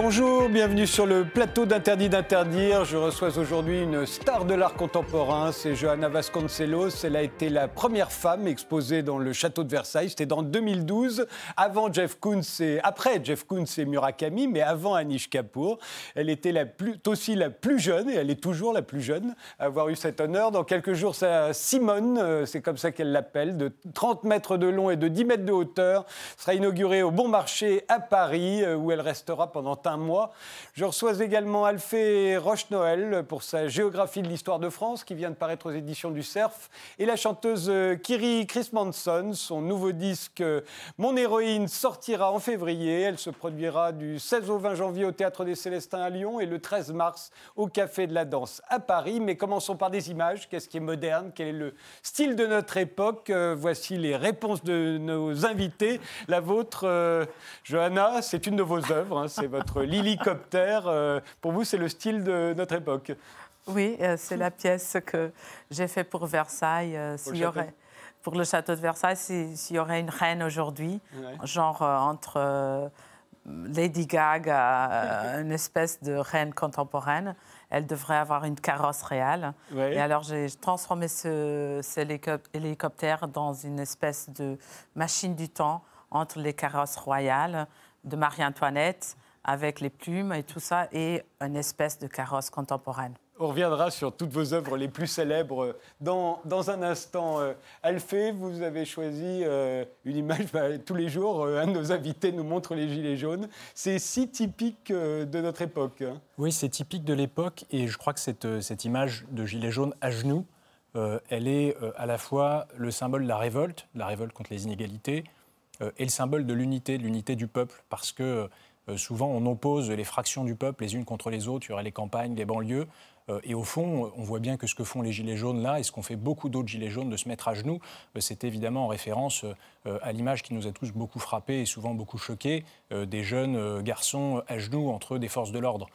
Bonjour, bienvenue sur le plateau d'Interdit d'interdire. Je reçois aujourd'hui une star de l'art contemporain, c'est Johanna Vasconcelos. Elle a été la première femme exposée dans le château de Versailles. C'était dans 2012, avant Jeff Koons après Jeff Koons et Murakami, mais avant Anish Kapoor. Elle était aussi la plus jeune, et elle est toujours la plus jeune, à avoir eu cet honneur. Dans quelques jours, sa Simone, euh, c'est comme ça qu'elle l'appelle, de 30 mètres de long et de 10 mètres de hauteur, sera inaugurée au Bon Marché à Paris, euh, où elle restera pendant un mois. Je reçois également Alphée Roche-Noël pour sa géographie de l'histoire de France qui vient de paraître aux éditions du Cerf et la chanteuse euh, Kiri Chris Manson. Son nouveau disque euh, Mon héroïne sortira en février. Elle se produira du 16 au 20 janvier au Théâtre des Célestins à Lyon et le 13 mars au Café de la Danse à Paris. Mais commençons par des images. Qu'est-ce qui est moderne? Quel est le style de notre époque? Euh, Voici les réponses de nos invités. La vôtre, Johanna, c'est une de vos œuvres. Hein. c'est votre l'hélicoptère. Euh, pour vous, c'est le style de notre époque. Oui, euh, c'est la pièce que j'ai faite pour Versailles. Euh, pour, le aurait, pour le château de Versailles, s'il y aurait une reine aujourd'hui, genre entre Lady Gaga, une espèce de reine contemporaine, elle devrait avoir une carrosse réelle. Et alors, j'ai transformé ce, cet hélicoptère dans une espèce de machine du temps entre les carrosses royales de Marie-Antoinette avec les plumes et tout ça, et une espèce de carrosse contemporaine. On reviendra sur toutes vos œuvres les plus célèbres dans, dans un instant. Euh, Alphée, vous avez choisi euh, une image, bah, tous les jours, euh, un de nos invités nous montre les gilets jaunes. C'est si typique de notre époque. Hein. Oui, c'est typique de l'époque, et je crois que cette, cette image de gilet jaune à genoux, elle est à la fois le symbole de la révolte, la révolte contre les inégalités, et le symbole de l'unité, de l'unité du peuple, parce que euh, souvent, on oppose les fractions du peuple les unes contre les autres. Il y aurait les campagnes, les banlieues. Euh, et au fond, on voit bien que ce que font les Gilets jaunes là, et ce qu'ont fait beaucoup d'autres Gilets jaunes de se mettre à genoux, euh, c'est évidemment en référence à l'image qui nous a tous beaucoup frappés et souvent beaucoup choqués, des jeunes garçons à genoux entre des forces de l'ordre.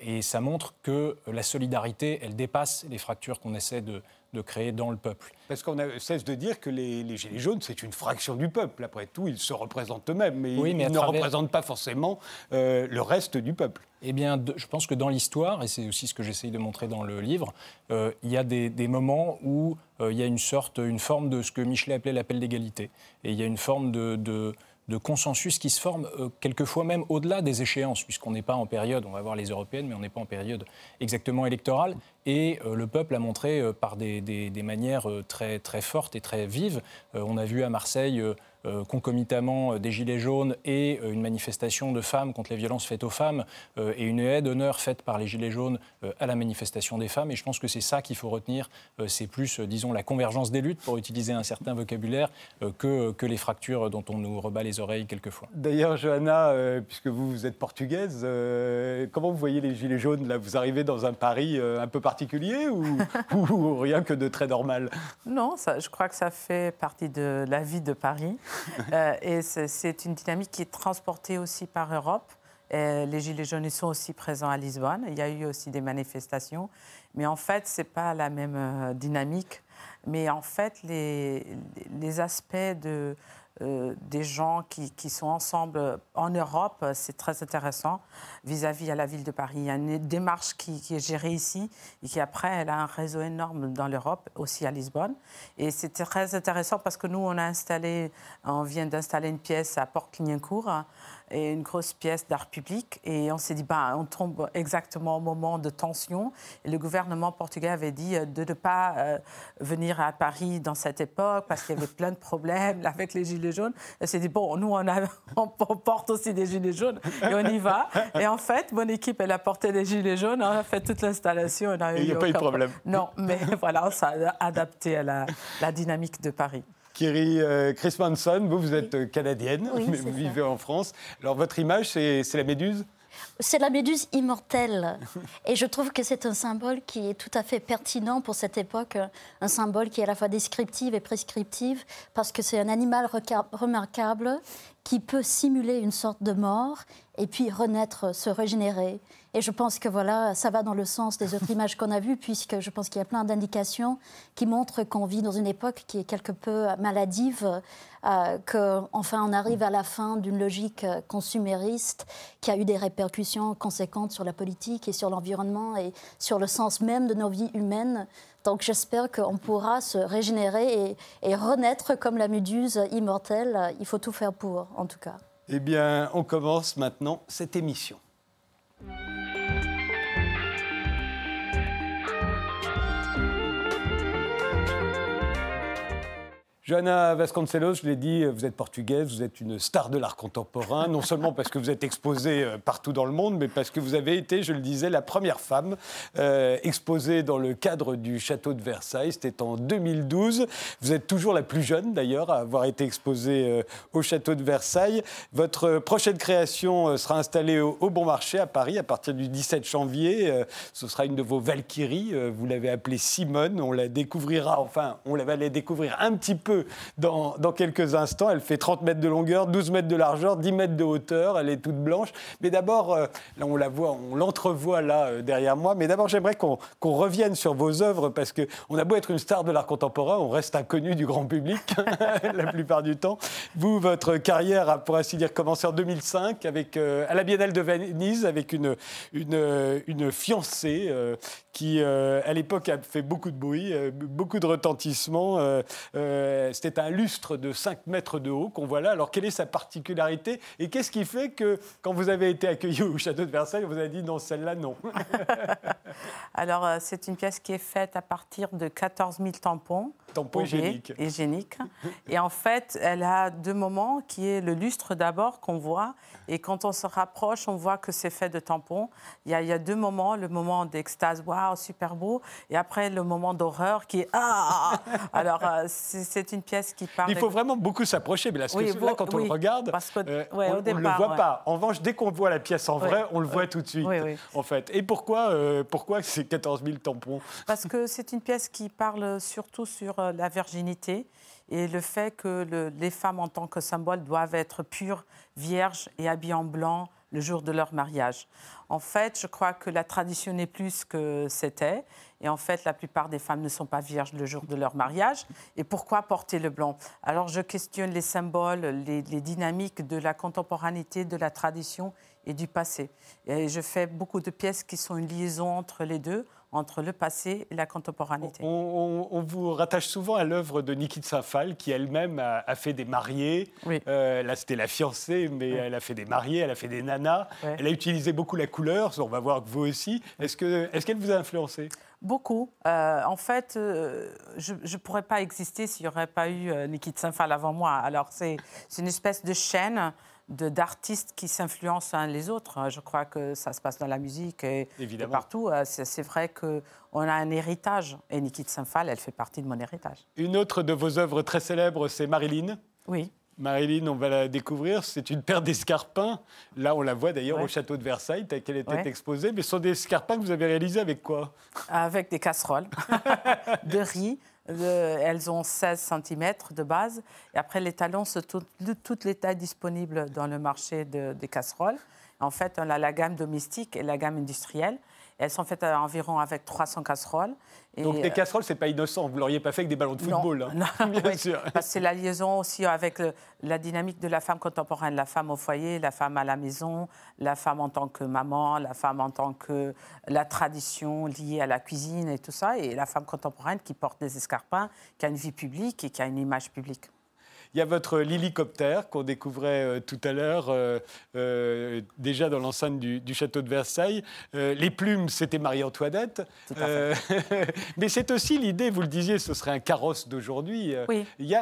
Et ça montre que la solidarité, elle dépasse les fractures qu'on essaie de, de créer dans le peuple. Parce qu'on cesse de dire que les, Gilets jaunes, c'est une fraction du peuple. Après tout, ils se représentent eux-mêmes, mais, ils ne représentent pas forcément euh, le reste du peuple. Eh bien, je pense que dans l'histoire, et c'est aussi ce que j'essaye de montrer dans le livre, euh, il y a des, moments où euh, il y a une sorte, une forme de ce que Michelet appelait l'appel d'égalité. Et il y a une forme de consensus qui se forme euh, quelquefois même au-delà des échéances, puisqu'on n'est pas en période, on va voir les européennes, mais on n'est pas en période exactement électorale. Et euh, le peuple a montré euh, par des, des, manières très, très fortes et très vives. on a vu à Marseille euh, concomitamment euh, des Gilets jaunes et euh, une manifestation de femmes contre les violences faites aux femmes et une aide d'honneur faite par les Gilets jaunes à la manifestation des femmes. Et je pense que c'est ça qu'il faut retenir. c'est plus, disons, la convergence des luttes, pour utiliser un certain vocabulaire, que, que les fractures dont on nous rebat les oreilles quelquefois. D'ailleurs, Johanna, puisque vous, vous êtes portugaise, comment vous voyez les Gilets jaunes là? Vous arrivez dans un Paris un peu particulier ou, ou, rien que de très normal? Non, ça, je crois que ça fait partie de la vie de Paris. Euh, et c'est une dynamique qui est transportée aussi par Europe. les Gilets jaunes sont aussi présents à Lisbonne. Il y a eu aussi des manifestations. Mais en fait, ce n'est pas la même euh, dynamique. Mais en fait, les, les aspects de, euh, des gens qui, qui, sont ensemble en Europe, c'est très intéressant vis-à-vis à la ville de Paris. Il y a une démarche qui, qui, est gérée ici et qui après, elle a un réseau énorme dans l'Europe, aussi à Lisbonne. Et c'est très intéressant parce que nous, on a installé, on vient d'installer une pièce à Port-Clignancourt et une grosse pièce d'art public. Et on s'est dit, ben, on tombe exactement au moment de tension. Et le gouvernement portugais avait dit euh, de ne pas euh, venir à Paris dans cette époque parce qu'il y avait plein de problèmes avec les Gilets jaunes. Et s'est dit, bon, nous, on, a, on, porte aussi des Gilets jaunes et on y va. Et en fait, mon équipe, elle a porté des Gilets jaunes, on a fait toute l'installation. Il n'y a, pas eu de problème. Non, mais voilà, ça a adapté à la, la dynamique de Paris. Kiri euh, Chris Manson, vous, vous êtes euh, canadienne, mais vous vivez en France. Alors, votre image, c'est la méduse? C'est la méduse immortelle. Et je trouve que c'est un symbole qui est tout à fait pertinent pour cette époque, un symbole qui est à la fois descriptif et prescriptif, parce que c'est un animal remarquable qui peut simuler une sorte de mort et puis renaître, se régénérer. Et je pense que voilà, ça va dans le sens des autres images qu'on a vues, puisque je pense qu'il y a plein d'indications qui montrent qu'on vit dans une époque qui est quelque peu maladive, euh, qu'enfin on arrive à la fin d'une logique consumériste qui a eu des répercussions conséquentes sur la politique et sur l'environnement et sur le sens même de nos vies humaines. Donc j'espère qu'on pourra se régénérer et, et renaître comme la méduse immortelle. Il faut tout faire pour, en tout cas. Eh bien, on commence maintenant cette émission. Johanna Vasconcelos, je l'ai dit, vous êtes portugaise, vous êtes une star de l'art contemporain, non seulement parce que vous êtes exposée euh, partout dans le monde, mais parce que vous avez été, je le disais, la première femme euh, exposée dans le cadre du château de Versailles. C'était en 2012. Vous êtes toujours la plus jeune, d'ailleurs, à avoir été exposée euh, au château de Versailles. Votre prochaine création sera installée au, Bon Marché à Paris à partir du 17 janvier. ce sera une de vos Valkyries. vous l'avez appelée Simone. On la découvrira, enfin, on va la découvrir un petit peu dans, quelques instants. Elle fait 30 mètres de longueur, 12 mètres de largeur, 10 mètres de hauteur. Elle est toute blanche. Mais d'abord, euh, là on la voit, on l'entrevoit là euh, derrière moi. Mais d'abord, j'aimerais qu'on revienne sur vos œuvres parce qu'on a beau être une star de l'art contemporain, on reste inconnu du grand public la plupart du temps. Vous, votre carrière a, pour ainsi dire, commencé en 2005 avec, euh, à la Biennale de Venise avec une, une, une fiancée qui, à l'époque, a fait beaucoup de bruit, beaucoup de retentissement. C'était un lustre de 5 mètres de haut qu'on voit là. Alors, quelle est sa particularité Et qu'est-ce qui fait que, quand vous avez été accueilli au château de Versailles, vous avez dit non, celle-là, non Alors, euh, c'est une pièce qui est faite à partir de 14 000 tampons. Tampons hygiéniques. hygiéniques. Et en fait, elle a deux moments, qui est le lustre d'abord qu'on voit. Et quand on se rapproche, on voit que c'est fait de tampons. Il y, a, il y a deux moments, le moment d'extase, waouh, super beau. Et après, le moment d'horreur qui est ah Alors, euh, c'est une pièce qui parle. Il faut vraiment beaucoup s'approcher, mais là, là quand on le regarde, euh, on ne le voit pas. En revanche, dès qu'on voit la pièce en vrai, on le voit tout de suite, en fait. Et pourquoi, euh, pourquoi c'est 14 000 tampons? Parce que c'est une pièce qui parle surtout sur la virginité et le fait que les femmes, en tant que symbole, doivent être pures, vierges et habillées en blanc le jour de leur mariage. En fait, je crois que la tradition n'est plus que c'était. Et en fait, la plupart des femmes ne sont pas vierges le jour de leur mariage. Et pourquoi porter le blanc? Alors, je questionne les symboles, les, les, dynamiques de la contemporanéité, de la tradition et du passé. Et je fais beaucoup de pièces qui sont une liaison entre les deux, entre le passé et la contemporanéité. On, vous rattache souvent à l'œuvre de Niki Safal, qui elle-même a, fait des mariés. Euh, là, c'était la fiancée, mais elle a fait des mariés, elle a fait des nanas. Elle a utilisé beaucoup la couleur, on va voir que vous aussi. Est-ce qu'elle est vous a influencé? Beaucoup. Euh, en fait, euh, je ne pourrais pas exister s'il n'y aurait pas eu Niki Safal avant moi. Alors, c'est une espèce de chaîne d'artistes qui s'influencent l'un les autres. Je crois que ça se passe dans la musique et, partout. Euh, c'est vrai qu'on a un héritage. Et Niki Saint-Phal, elle fait partie de mon héritage. Une autre de vos œuvres très célèbres, c'est Marilyn. Oui. Marilyn, on va la découvrir. C'est une paire d'escarpins. Là, on la voit d'ailleurs au château de Versailles, telle qu'elle était exposée. Mais ce sont des escarpins que vous avez réalisés avec quoi? Avec des casseroles de riz elles ont 16 cm de base. Et après, les talons, c'est toutes les tailles disponibles dans le marché des casseroles. En fait, on a la gamme domestique et la gamme industrielle. Elles sont faites environ avec 300 casseroles. Donc des euh, casseroles, c'est pas innocent. Vous l'auriez pas fait avec des ballons de football. Non, hein. bien sûr. Parce que c'est la liaison aussi avec la dynamique de la femme contemporaine, la femme au foyer, la femme à la maison, la femme en tant que maman, la femme en tant que la tradition liée à la cuisine et tout ça, et la femme contemporaine qui porte des escarpins, qui a une vie publique et qui a une image publique. Il y a votre l'hélicoptère qu'on découvrait euh, tout à l'heure, euh, euh, déjà dans l'enceinte du, château de Versailles. les plumes, c'était Marie-Antoinette. mais c'est aussi l'idée, vous le disiez, ce serait un carrosse d'aujourd'hui. Oui. Il y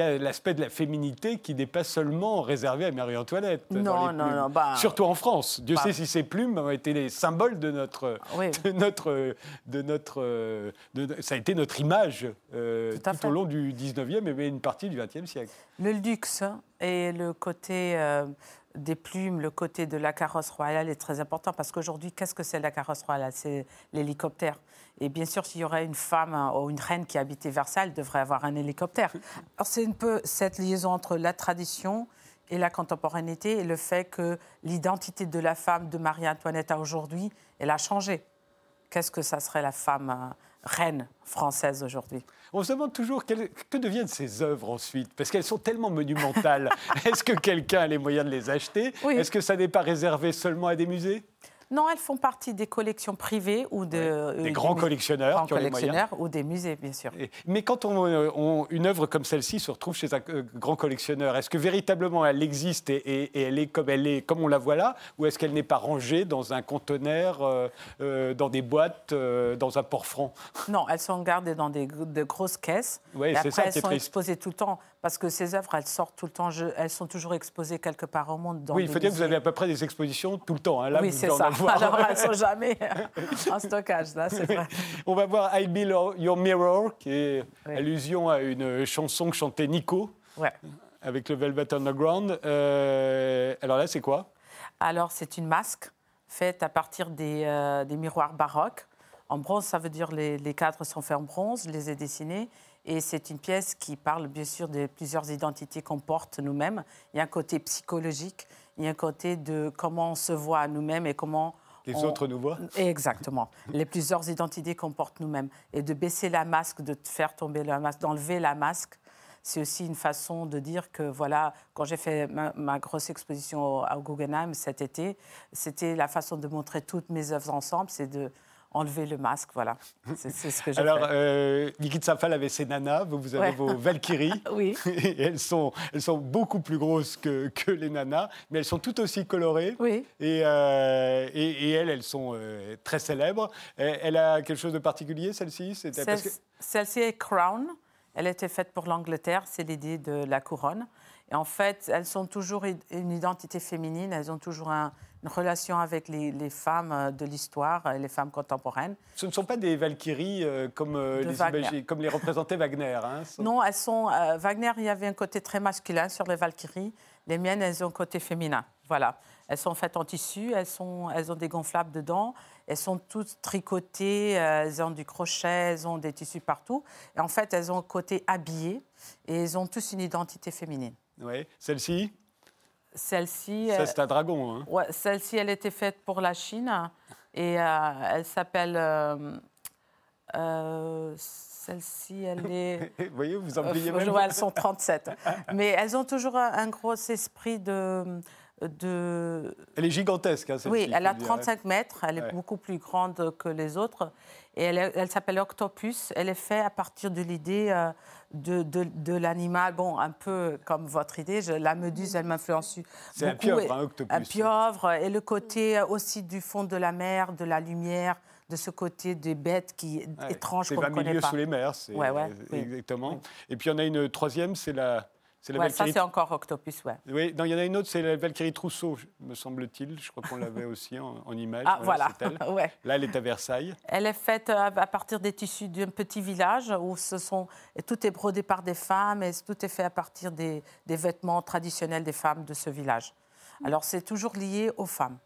a, l'aspect de la féminité qui n'est pas seulement réservé à Marie-Antoinette. Non, non, non. Bah, Surtout en France. Dieu bah, sait si ces plumes ont été les symboles de notre. De notre, de notre ça a été notre image tout, au long du 19e et une partie du 20e siècle. Le luxe et le côté euh, des plumes, le côté de la carrosse royale est très important parce qu'aujourd'hui, qu'est-ce que c'est la carrosse royale? C'est l'hélicoptère. Et bien sûr, s'il y aurait une femme hein, ou une reine qui habitait Versailles, elle devrait avoir un hélicoptère. Alors c'est un peu cette liaison entre la tradition et la contemporanéité et le fait que l'identité de la femme de Marie-Antoinette à aujourd'hui, elle a changé. Qu'est-ce que ça serait la femme euh, reine française aujourd'hui. On se demande toujours que deviennent ces œuvres ensuite, parce qu'elles sont tellement monumentales. Est-ce que quelqu'un a les moyens de les acheter? Est-ce que ça n'est pas réservé seulement à des musées? Non, elles font partie des collections privées ou de, euh, des grands collectionneurs, collectionneurs ou des musées, bien sûr. mais quand euh, on, une œuvre comme celle-ci se retrouve chez un euh, grand collectionneur, est-ce que véritablement elle existe et, elle est comme elle est, comme on la voit là, ou est-ce qu'elle n'est pas rangée dans un conteneur, dans des boîtes, dans un port-franc Non, elles sont gardées dans des, de grosses caisses. Oui, et après, ça, elles sont exposées tout le temps parce que ces œuvres, elles sortent tout le temps, elles sont toujours exposées quelque part au monde. oui, il faut dire que vous avez à peu près des expositions tout le temps. Hein. Là, oui, c'est ça. Alors, elles ne sont jamais en stockage, là, c'est vrai. On va voir I Be Your Mirror, qui est allusion à une chanson que chantait Nico avec le Velvet Underground. Euh, alors là, c'est quoi? Alors, c'est une masque faite à partir des, euh, des, miroirs baroques. En bronze, ça veut dire les, les cadres sont faits en bronze, je les ai dessinés. Et c'est une pièce qui parle bien sûr de plusieurs identités qu'on porte nous-mêmes. Il y a un côté psychologique, il y a un côté de comment on se voit nous-mêmes et comment... Les autres nous voient Exactement. les plusieurs identités qu'on porte nous-mêmes. Et de baisser la masque, de faire tomber la masque, d'enlever la masque, c'est aussi une façon de dire que, voilà, quand j'ai fait ma, grosse exposition au, Guggenheim cet été, c'était la façon de montrer toutes mes œuvres ensemble, c'est de enlever le masque, voilà. C'est ce que j'ai Alors, euh, Nikit Safal avait ses nanas, vous, vous avez vos Valkyries. oui. Et elles sont, elles sont beaucoup plus grosses que, que, les nanas, mais elles sont toutes aussi colorées. Oui. Et, euh, et, elles, elles sont euh, très célèbres. Elle a quelque chose de particulier, celle-ci? Celle-ci est Crown. Elle a été faite pour l'Angleterre, c'est l'idée de la couronne. Et en fait, elles sont toujours une identité féminine, elles ont toujours un, une relation avec les, femmes euh, de l'histoire, euh, les femmes contemporaines. Ce ne sont pas des Valkyries euh, comme, les, comme les représentait Wagner. Hein, non, elles sont. Wagner, il y avait un côté très masculin sur les Valkyries. Les miennes, elles ont un côté féminin. Voilà. Elles sont faites en tissu, elles, sont, elles ont des gonflables dedans, elles sont toutes tricotées, elles ont du crochet, elles ont des tissus partout. Et en fait, elles ont un côté habillé et elles ont tous une identité féminine. Oui. Celle-ci? Celle-ci. Ça, c'est un dragon. Hein. Ouais, celle-ci, elle était faite pour la Chine et euh, elle s'appelle. Euh, euh, celle-ci, elle est. vous voyez, vous en oubliez même. elles sont 37. Mais elles ont toujours un, gros esprit de. De... Elle est gigantesque, hein, Oui, elle a 35 mètres, elle est beaucoup plus grande que les autres. Et elle, elle s'appelle Octopus. Elle est faite à partir de l'idée de, de, l'animal, bon, un peu comme votre idée, la méduse, elle m'influence. C'est un pieuvre, un octopus. Un pieuvre, et le côté aussi du fond de la mer, de la lumière, de ce côté des bêtes qui est étrange qu'on ne connaît pas. sous les mers, c'est exactement. Et puis il y en a une troisième, c'est la ouais, Ça, c'est encore Octopus, ouais. Oui, il y en a une autre, c'est la Valkyrie Trousseau, me semble-t-il. Je crois qu'on l'avait aussi en, image. Ah, voilà. ouais. Là, elle est à Versailles. Elle est faite euh, à partir des tissus d'un petit village où ce sont, et tout est brodé par des femmes et tout est fait à partir des, des vêtements traditionnels des femmes de ce village. Alors, c'est toujours lié aux femmes.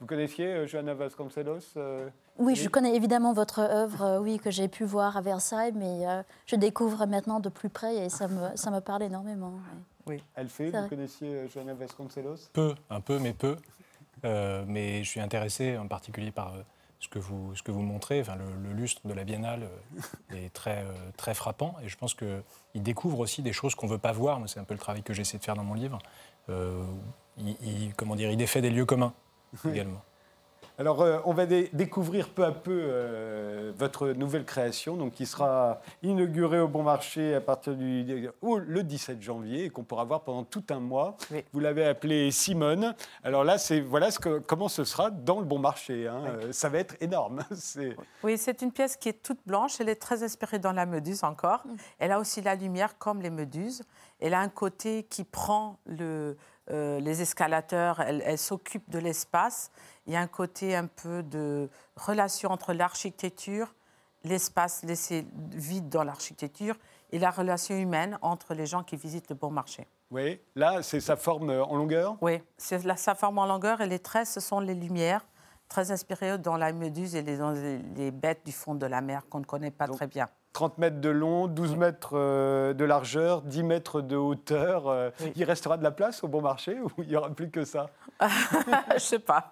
Vous connaissiez euh, Johanna Vasconcelos euh, oui, je connais évidemment votre œuvre, euh, oui, que j'ai pu voir à Versailles, mais je découvre maintenant de plus près et ça me, ça me parle énormément. Oui. Elle fait, vous connaissiez Johanna Vasconcelos? Peu, un peu, mais peu. mais je suis intéressé en particulier par ce que vous, ce que vous montrez. Enfin, le, lustre de la Biennale est très, très frappant et je pense qu'il découvre aussi des choses qu'on ne veut pas voir. C'est un peu le travail que j'essaie de faire dans mon livre. il, comment dire, il défait des lieux communs également. Alors, euh, on va découvrir peu à peu euh, votre nouvelle création, donc qui sera inaugurée au Bon Marché à partir du le 17 janvier et qu'on pourra voir pendant tout un mois. Vous l'avez appelée Simone. Alors là, c'est voilà ce que, comment ce sera dans le Bon Marché. Hein. Euh, ça va être énorme. Oui, c'est une pièce qui est toute blanche. Elle est très inspirée dans la méduse encore. Mm. Elle a aussi la lumière comme les méduses. Elle a un côté qui prend le euh, les escalateurs, elles, s'occupent de l'espace. Il y a un côté un peu de relation entre l'architecture, l'espace laissé vide dans l'architecture et la relation humaine entre les gens qui visitent le bon marché. Oui, là, c'est sa forme en longueur? Oui, c'est sa forme en longueur et les traits, ce sont les lumières, très inspirées dans la méduse et les, dans les bêtes du fond de la mer qu'on ne connaît pas très bien. 30 mètres de long, 12 mètres euh, de largeur, 10 mètres de hauteur. Euh, Il restera de la place au bon marché ou il n'y aura plus que ça? Je ne sais pas.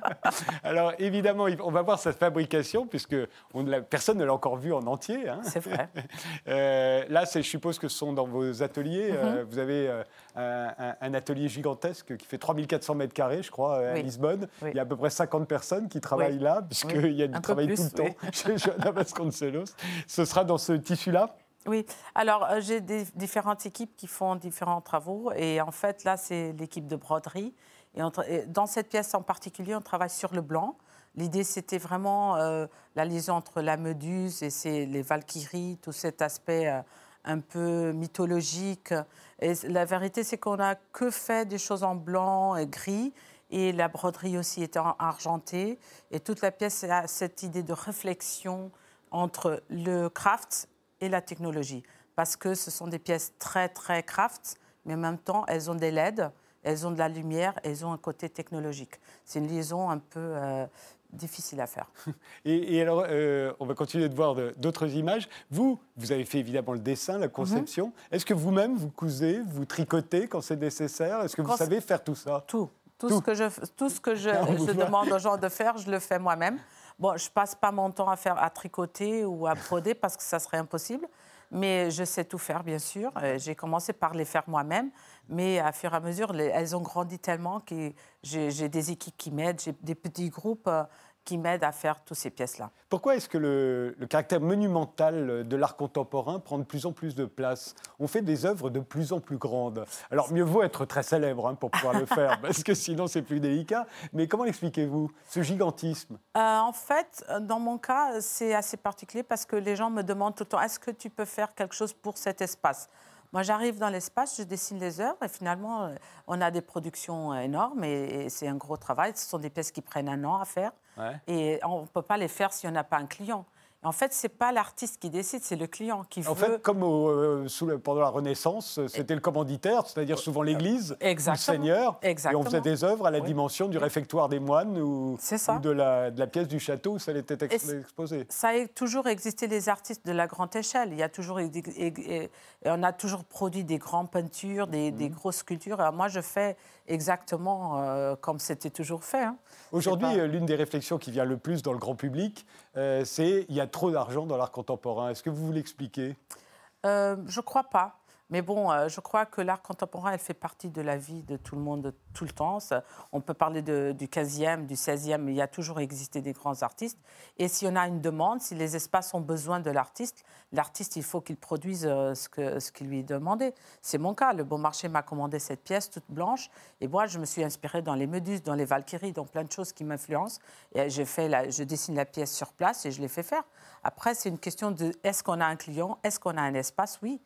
Alors évidemment, on va voir sa fabrication puisque on personne ne l'a encore vu en entier. Hein. C'est vrai. Euh, là, je suppose que ce sont dans vos ateliers. Mm-hmm. vous avez un, atelier gigantesque qui fait 3400 mètres carrés, je crois, à Lisbonne. Il y a à peu près 50 personnes qui travaillent là puisqu'il y a du travail tout le temps chez Johanna Vasconcelos. Ce sera dans ce tissu-là? Oui, alors euh, j'ai différentes équipes qui font différents travaux et en fait là c'est l'équipe de broderie. Et, dans cette pièce en particulier, on travaille sur le blanc. L'idée c'était vraiment euh, la liaison entre la méduse et les valkyries, tout cet aspect euh, un peu mythologique. Et la vérité c'est qu'on n'a que fait des choses en blanc et gris et la broderie aussi était argentée. Et toute la pièce a cette idée de réflexion entre le craft et la technologie. Parce que ce sont des pièces très, très craft, mais en même temps, elles ont des LED, elles ont de la lumière, elles ont un côté technologique. C'est une liaison un peu euh, difficile à faire. Et, alors, euh, on va continuer de voir d'autres images. Vous, vous avez fait évidemment le dessin, la conception. Mhm. Est-ce que vous-même, vous cousez, vous tricotez quand c'est nécessaire? Est-ce que vous savez faire tout ça? Tout. Tout, Ce que je, tout ce que je, je demande aux gens de faire, je le fais moi-même. Bon, je passe pas mon temps à faire à tricoter ou à broder parce que ça serait impossible. Mais je sais tout faire, bien sûr. Euh, j'ai commencé par les faire moi-même, mais à fur et à mesure, elles ont grandi tellement que j'ai des équipes qui m'aident, j'ai des petits groupes euh, qui m'aide à faire toutes ces pièces-là. Pourquoi est-ce que le, caractère monumental de l'art contemporain prend de plus en plus de place? On fait des œuvres de plus en plus grandes. Alors mieux vaut être très célèbre hein, pour pouvoir le faire, parce que sinon c'est plus délicat. Mais comment expliquez-vous ce gigantisme? Euh, En fait, dans mon cas, c'est assez particulier parce que les gens me demandent tout le temps, est-ce que tu peux faire quelque chose pour cet espace? Moi, j'arrive dans l'espace, je dessine les œuvres et finalement, euh, on a des productions énormes et, c'est un gros travail. Ce sont des pièces qui prennent un an à faire et on ne peut pas les faire si on n'a pas un client. En fait, ce n'est pas l'artiste qui décide, c'est le client qui veut. En fait, comme euh, sous pendant la Renaissance, c'était le commanditaire, c'est-à-dire souvent l'Église, le Seigneur, Exactement. et on faisait des œuvres à la dimension du réfectoire des moines ou, de, la, de, la, pièce du château où ça était exposé. Ça a toujours existé les artistes de la grande échelle. Il y a toujours, on a toujours produit des grandes peintures, des, des mhm. grosses sculptures. Alors moi, je fais exactement euh, comme c'était toujours fait. Hein. Aujourd'hui, euh, l'une des réflexions qui vient le plus dans le grand public, euh, c'est il y a trop d'argent dans l'art contemporain. Est-ce que vous vous l'expliquez Je ne crois pas. Mais bon, euh, je crois que l'art contemporain, elle fait partie de la vie de tout le monde tout le temps. on peut parler du 15e, du 16e, mais il y a toujours existé des grands artistes. Et si on a une demande, si les espaces ont besoin de l'artiste, l'artiste, il faut qu'il produise euh, ce, que, qui lui est demandé. C'est mon cas. Le Bon Marché m'a commandé cette pièce toute blanche. Et moi, je me suis inspirée dans les Méduses, dans les Valkyries, dans plein de choses qui m'influencent. Et fait la, je dessine la pièce sur place et je l'ai fait faire. Après, c'est une question de est-ce qu'on a un client? Est-ce qu'on a un espace? Oui.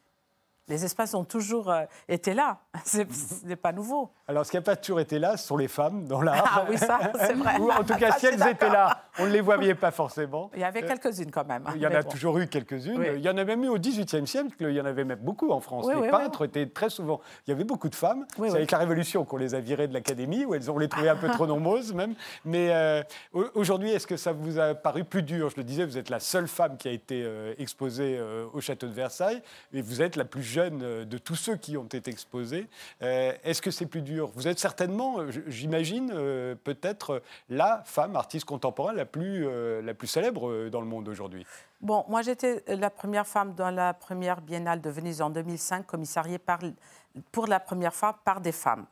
Les espaces ont toujours euh, été là. Ce n'est pas nouveau. Alors, ce qui n'a pas toujours été là, ce sont les femmes dans l'art. Ah oui, ça, c'est vrai. Ou en tout cas, si elles étaient là, on ne les voyait pas forcément. Il y avait quelques-unes quand même. Il y en a toujours eu quelques-unes. Il y en a même eu au XVIIIe siècle, il y en avait même beaucoup en France. les peintres étaient très souvent. Il y avait beaucoup de femmes. c'est avec la Révolution qu'on les a virées de l'académie, où elles ont les trouvées un peu trop nombreuses même. Mais euh, aujourd'hui, est-ce que ça vous a paru plus dur? Je le disais, vous êtes la seule femme qui a été euh, exposée au château de Versailles, et vous êtes la plus euh, de tous ceux qui ont été exposés. Euh, est-ce que c'est plus dur? Vous êtes certainement, euh, j'imagine, peut-être la femme artiste contemporaine la plus, la plus célèbre dans le monde aujourd'hui. Bon, moi j'étais la première femme dans la première biennale de Venise en 2005, commissariée par, pour la première fois par des femmes.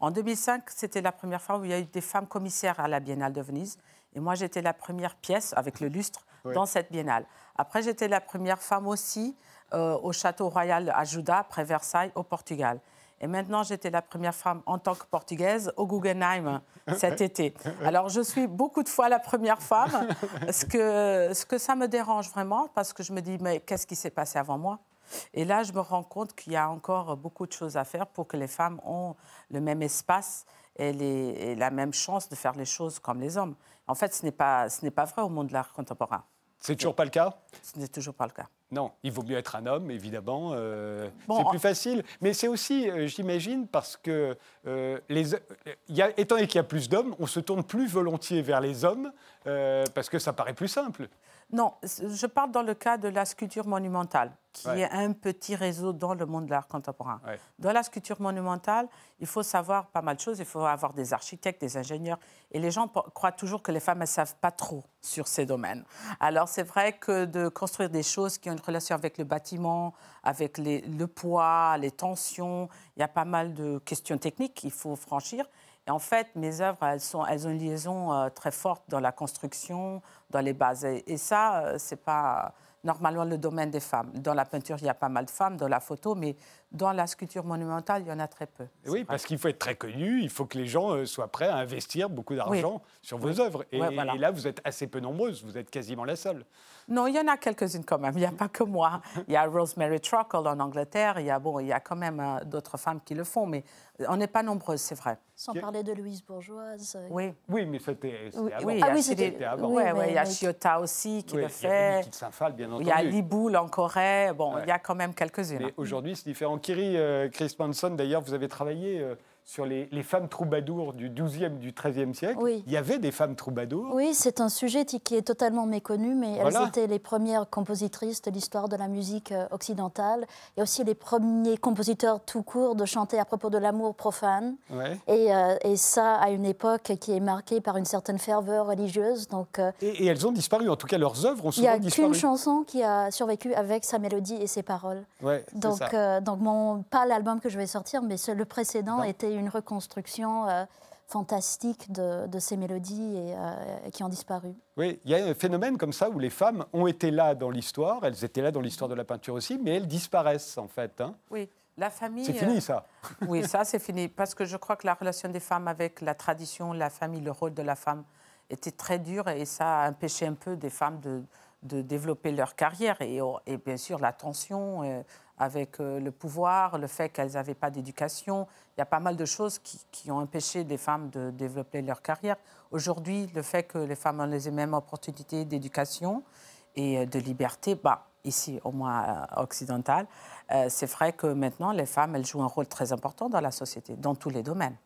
En 2005, c'était la première fois où il y a eu des femmes commissaires à la biennale de Venise. Et moi, j'étais la première pièce avec le lustre dans cette biennale. Après, j'étais la première femme aussi euh, au Château Royal à Juda, près Versailles, au Portugal. Et maintenant, j'étais la première femme en tant que portugaise au Guggenheim cet été. Alors, je suis beaucoup de fois la première femme, ce que, ce que ça me dérange vraiment, parce que je me dis, mais qu'est-ce qui s'est passé avant moi? Et là, je me rends compte qu'il y a encore beaucoup de choses à faire pour que les femmes ont le même espace et, la même chance de faire les choses comme les hommes. En fait, ce n'est pas, pas vrai au monde de l'art contemporain. C'est toujours pas le cas? Ce n'est toujours pas le cas. Non, il vaut mieux être un homme, évidemment. Euh, c'est plus facile. Mais c'est aussi, euh, j'imagine, parce que, euh, les, y a, étant donné qu'il y a plus d'hommes, on se tourne plus volontiers vers les hommes, parce que ça paraît plus simple. Non, je parle dans le cas de la sculpture monumentale, qui est un petit réseau dans le monde de l'art contemporain. Dans la sculpture monumentale, il faut savoir pas mal de choses. Il faut avoir des architectes, des ingénieurs. Et les gens croient toujours que les femmes ne savent pas trop sur ces domaines. Alors c'est vrai que de construire des choses qui ont une relation avec le bâtiment, avec le poids, les tensions, il y a pas mal de questions techniques qu'il faut franchir. Et en fait, mes œuvres, elles, ont une liaison euh, très forte dans la construction, dans les bases. Et, ça, euh, c'est pas normalement le domaine des femmes. Dans la peinture, il y a pas mal de femmes, dans la photo, mais dans la sculpture monumentale, il y en a très peu. Oui, parce qu'il faut être très connu, il faut que les gens euh, soient prêts à investir beaucoup d'argent sur vos œuvres. Et, et, là, vous êtes assez peu nombreuses, vous êtes quasiment la seule. Non, il y en a quelques-unes quand même. Il n'y a pas que moi. Il y a Rosemary Truckle en Angleterre. Il y a, bon, il y a quand même euh, d'autres femmes qui le font, mais on n'est pas nombreuses, c'est vrai. Sans parler de Louise Bourgeoise. Euh, oui. Oui, mais c'était oui. avant. Oui, ah, oui, c'était avant. Oui, il y a Chiota aussi qui le fait. Il y a bien entendu. Il y a Liboul en Corée. Bon, il y a quand même quelques-unes. Mais aujourd'hui, c'est différent. Kiri, euh, Chris Manson, d'ailleurs, vous avez travaillé sur les, femmes troubadours du XIIe, du XIIIe siècle. Oui. Il y avait des femmes troubadours. Oui, c'est un sujet qui est totalement méconnu, mais elles étaient les premières compositrices de l'histoire de la musique euh, occidentale et aussi les premiers compositeurs tout court de chanter à propos de l'amour profane. Et, euh, et, ça à une époque qui est marquée par une certaine ferveur religieuse. Donc, euh, et, elles ont disparu, en tout cas leurs œuvres ont souvent disparu. Il n'y a qu'une chanson qui a survécu avec sa mélodie et ses paroles. Ouais, donc, ça. donc mon, pas l'album que je vais sortir, mais le précédent était une reconstruction euh, fantastique de, ces mélodies et, euh, qui ont disparu. Oui, il y a un phénomène comme ça où les femmes ont été là dans l'histoire, elles étaient là dans l'histoire de la peinture aussi, mais elles disparaissent en fait. Hein. Oui. La famille. C'est fini, ça. Euh, oui, ça, c'est fini. Parce que je crois que la relation des femmes avec la tradition, la famille, le rôle de la femme était très dur et ça a empêché un peu des femmes de, de développer leur carrière. Et, bien sûr, la tension avec euh, le pouvoir, le fait qu'elles n'avaient pas d'éducation. Il y a pas mal de choses qui, ont empêché des femmes de développer leur carrière. Aujourd'hui, le fait que les femmes ont les mêmes opportunités d'éducation et euh, de liberté, bah, ici au moins euh, occidentale, c'est vrai que maintenant, les femmes, elles jouent un rôle très important dans la société, dans tous les domaines.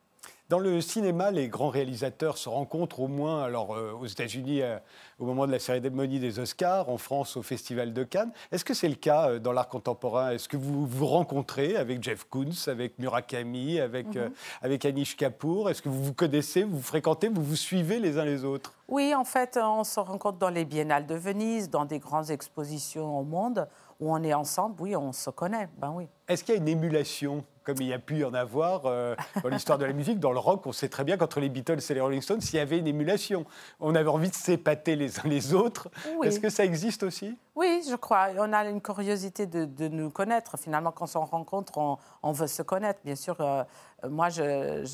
Dans le cinéma, les grands réalisateurs se rencontrent au moins, alors euh, aux États-Unis euh, au moment de la cérémonie des Oscars, en France au Festival de Cannes. Est-ce que c'est le cas euh, dans l'art contemporain? Est-ce que vous vous rencontrez avec Jeff Koons, avec Murakami, avec, mhm. avec Anish Kapoor? Est-ce que vous vous connaissez, vous vous fréquentez, vous vous suivez les uns les autres? Oui, en fait, on se rencontre dans les biennales de Venise, dans des grandes expositions au monde où on est ensemble. Oui, on se connaît. Ben oui. Est-ce qu'il y a une émulation comme il y a pu y en avoir euh, dans l'histoire de la musique. Dans le rock, on sait très bien qu'entre les Beatles et les Rolling Stones, s'il y avait une émulation. On avait envie de s'épater les uns les autres. Est-ce que ça existe aussi? Oui, je crois. On a une curiosité de, nous connaître. Finalement, quand on se rencontre, on, veut se connaître. Bien sûr, euh, moi, je,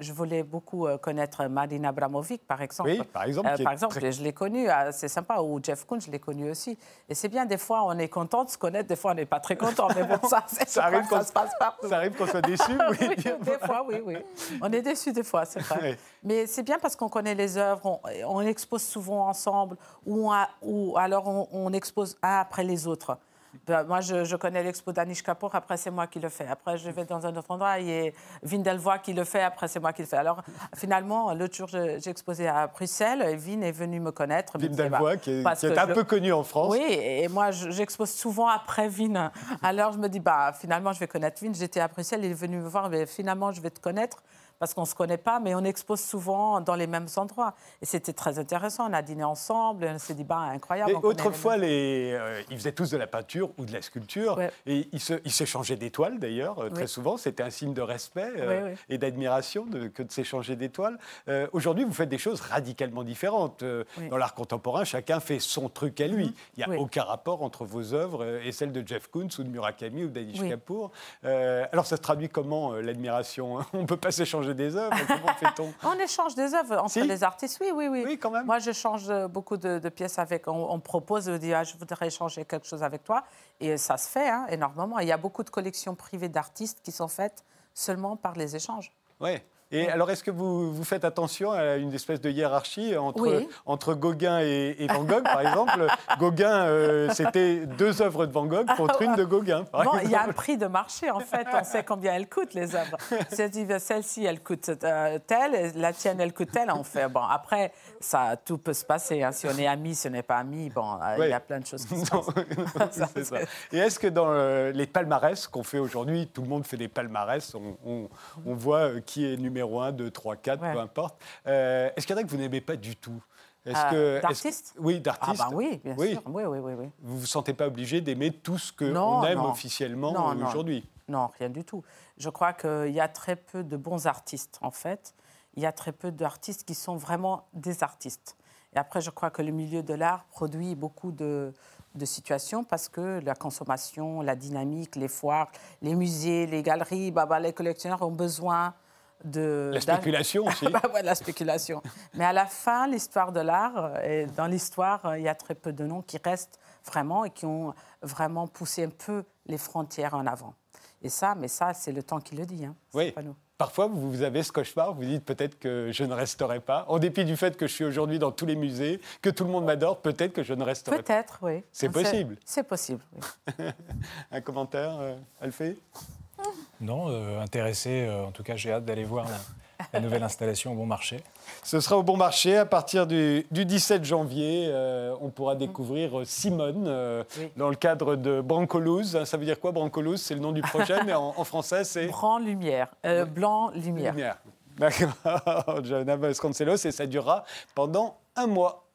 je, voulais beaucoup euh, connaître Marina Abramovic, par exemple. Oui, par exemple. par exemple, je l'ai connu, c'est sympa. Ou Jeff Koons, je l'ai connu aussi. Et c'est bien, des fois, on est content de se connaître, des fois, on n'est pas très content. Mais bon, ça, ça, arrive ça se passe partout. Ça arrive qu'on soit déçu, oui. Des fois, oui, oui. On est déçu des fois, c'est vrai. Mais c'est bien parce qu'on connaît les œuvres, on, expose souvent ensemble, ou, ou alors on, on expose un après les autres. Ben, moi, je, connais l'expo d'Anish Kapoor, après, c'est moi qui le fais. Après, je vais dans un autre endroit, il y a Vindelvoix qui le fait, après, c'est moi qui le fais. Alors, finalement, l'autre jour, j'ai exposé à Bruxelles, et Vin est venu me connaître. Vindelvoix, qui est, un peu connu en France. Oui, et moi, j'expose souvent après Vin. Alors, je me dis, bah, finalement, je vais connaître Vin. J'étais à Bruxelles, il est venu me voir, mais finalement, je vais te connaître parce qu'on ne se connaît pas, mais on expose souvent dans les mêmes endroits. Et c'était très intéressant. On a dîné ensemble, on s'est dit, bah, incroyable. autrefois, les... Euh, ils faisaient tous de la peinture ou de la sculpture. Et ils s'échangeaient d'étoiles, d'ailleurs, euh, très souvent. C'était un signe de respect euh, et d'admiration que de s'échanger d'étoiles. Aujourd'hui, vous faites des choses radicalement différentes. Dans l'art contemporain, chacun fait son truc à lui. Mm-hmm. Il n'y a aucun rapport entre vos œuvres et celles de Jeff Koons ou de Murakami ou d'Anish Kapoor. alors, ça se traduit comment, l'admiration On ne peut pas s'échanger des œuvres Comment fait-on? On échange des œuvres entre les artistes, oui, oui, oui. Oui, quand même. Moi, je change beaucoup de, pièces avec. On, propose, on dit, ah, je voudrais échanger quelque chose avec toi. Et ça se fait hein, énormément. Il y a beaucoup de collections privées d'artistes qui sont faites seulement par les échanges. Oui. Et alors, est-ce que vous, vous, faites attention à une espèce de hiérarchie entre, entre Gauguin et, Van Gogh, par exemple? Gauguin, euh, c'était deux œuvres de Van Gogh contre une de Gauguin. bon, il y a un prix de marché, en fait. On sait combien elles coûtent, les œuvres. Celle-ci, elle coûte euh, telle, la tienne, elle coûte telle. On fait, bon, après, ça, tout peut se passer. Hein. Si on est amis, si on n'est pas amis, bon, euh, il y a plein de choses qui se passent. Et est-ce que dans les palmarès qu'on fait aujourd'hui, tout le monde fait des palmarès, on, on, on voit qui est numéro numéro 1, 2, 3, 4, peu importe. Euh, est-ce qu'il y en a que vous n'aimez pas du tout? Euh, D'artistes Oui, d'artistes. Ah bah oui, bien sûr. Oui, oui, oui, oui. Vous ne vous sentez pas obligé d'aimer tout ce qu'on aime officiellement aujourd'hui? Non, rien du tout. Je crois qu'il y a très peu de bons artistes, en fait. Il y a très peu d'artistes qui sont vraiment des artistes. Et après, je crois que le milieu de l'art produit beaucoup de, de situations parce que la consommation, la dynamique, les foires, les musées, les galeries, bah, bah, les collectionneurs ont besoin de... La spéculation aussi. bah, la spéculation. Mais à la fin, l'histoire de l'art, et dans l'histoire, il y a très peu de noms qui restent vraiment et qui ont vraiment poussé un peu les frontières en avant. Et ça, mais ça, c'est le temps qui le dit. Hein. Oui. Pas nous. Parfois, vous avez ce cauchemar, vous dites peut-être que je ne resterai pas. En dépit du fait que je suis aujourd'hui dans tous les musées, que tout le monde m'adore, peut-être que je ne resterai pas. Peut-être, oui. C'est possible. C'est possible, oui. Un commentaire, euh, Alphée? Non, euh, intéressé. Euh, en tout cas, j'ai hâte d'aller voir la, nouvelle installation au Bon Marché. Ce sera au Bon Marché à partir du, 17 janvier. Euh, on pourra découvrir Simone dans le cadre de Brancolouse. Ça veut dire quoi, Brancolouse C'est le nom du projet, mais en, français, c'est. Blanc Lumière. Blanc Lumière. Lumière. D'accord. Johanna Vasconcelos, et ça durera pendant un mois.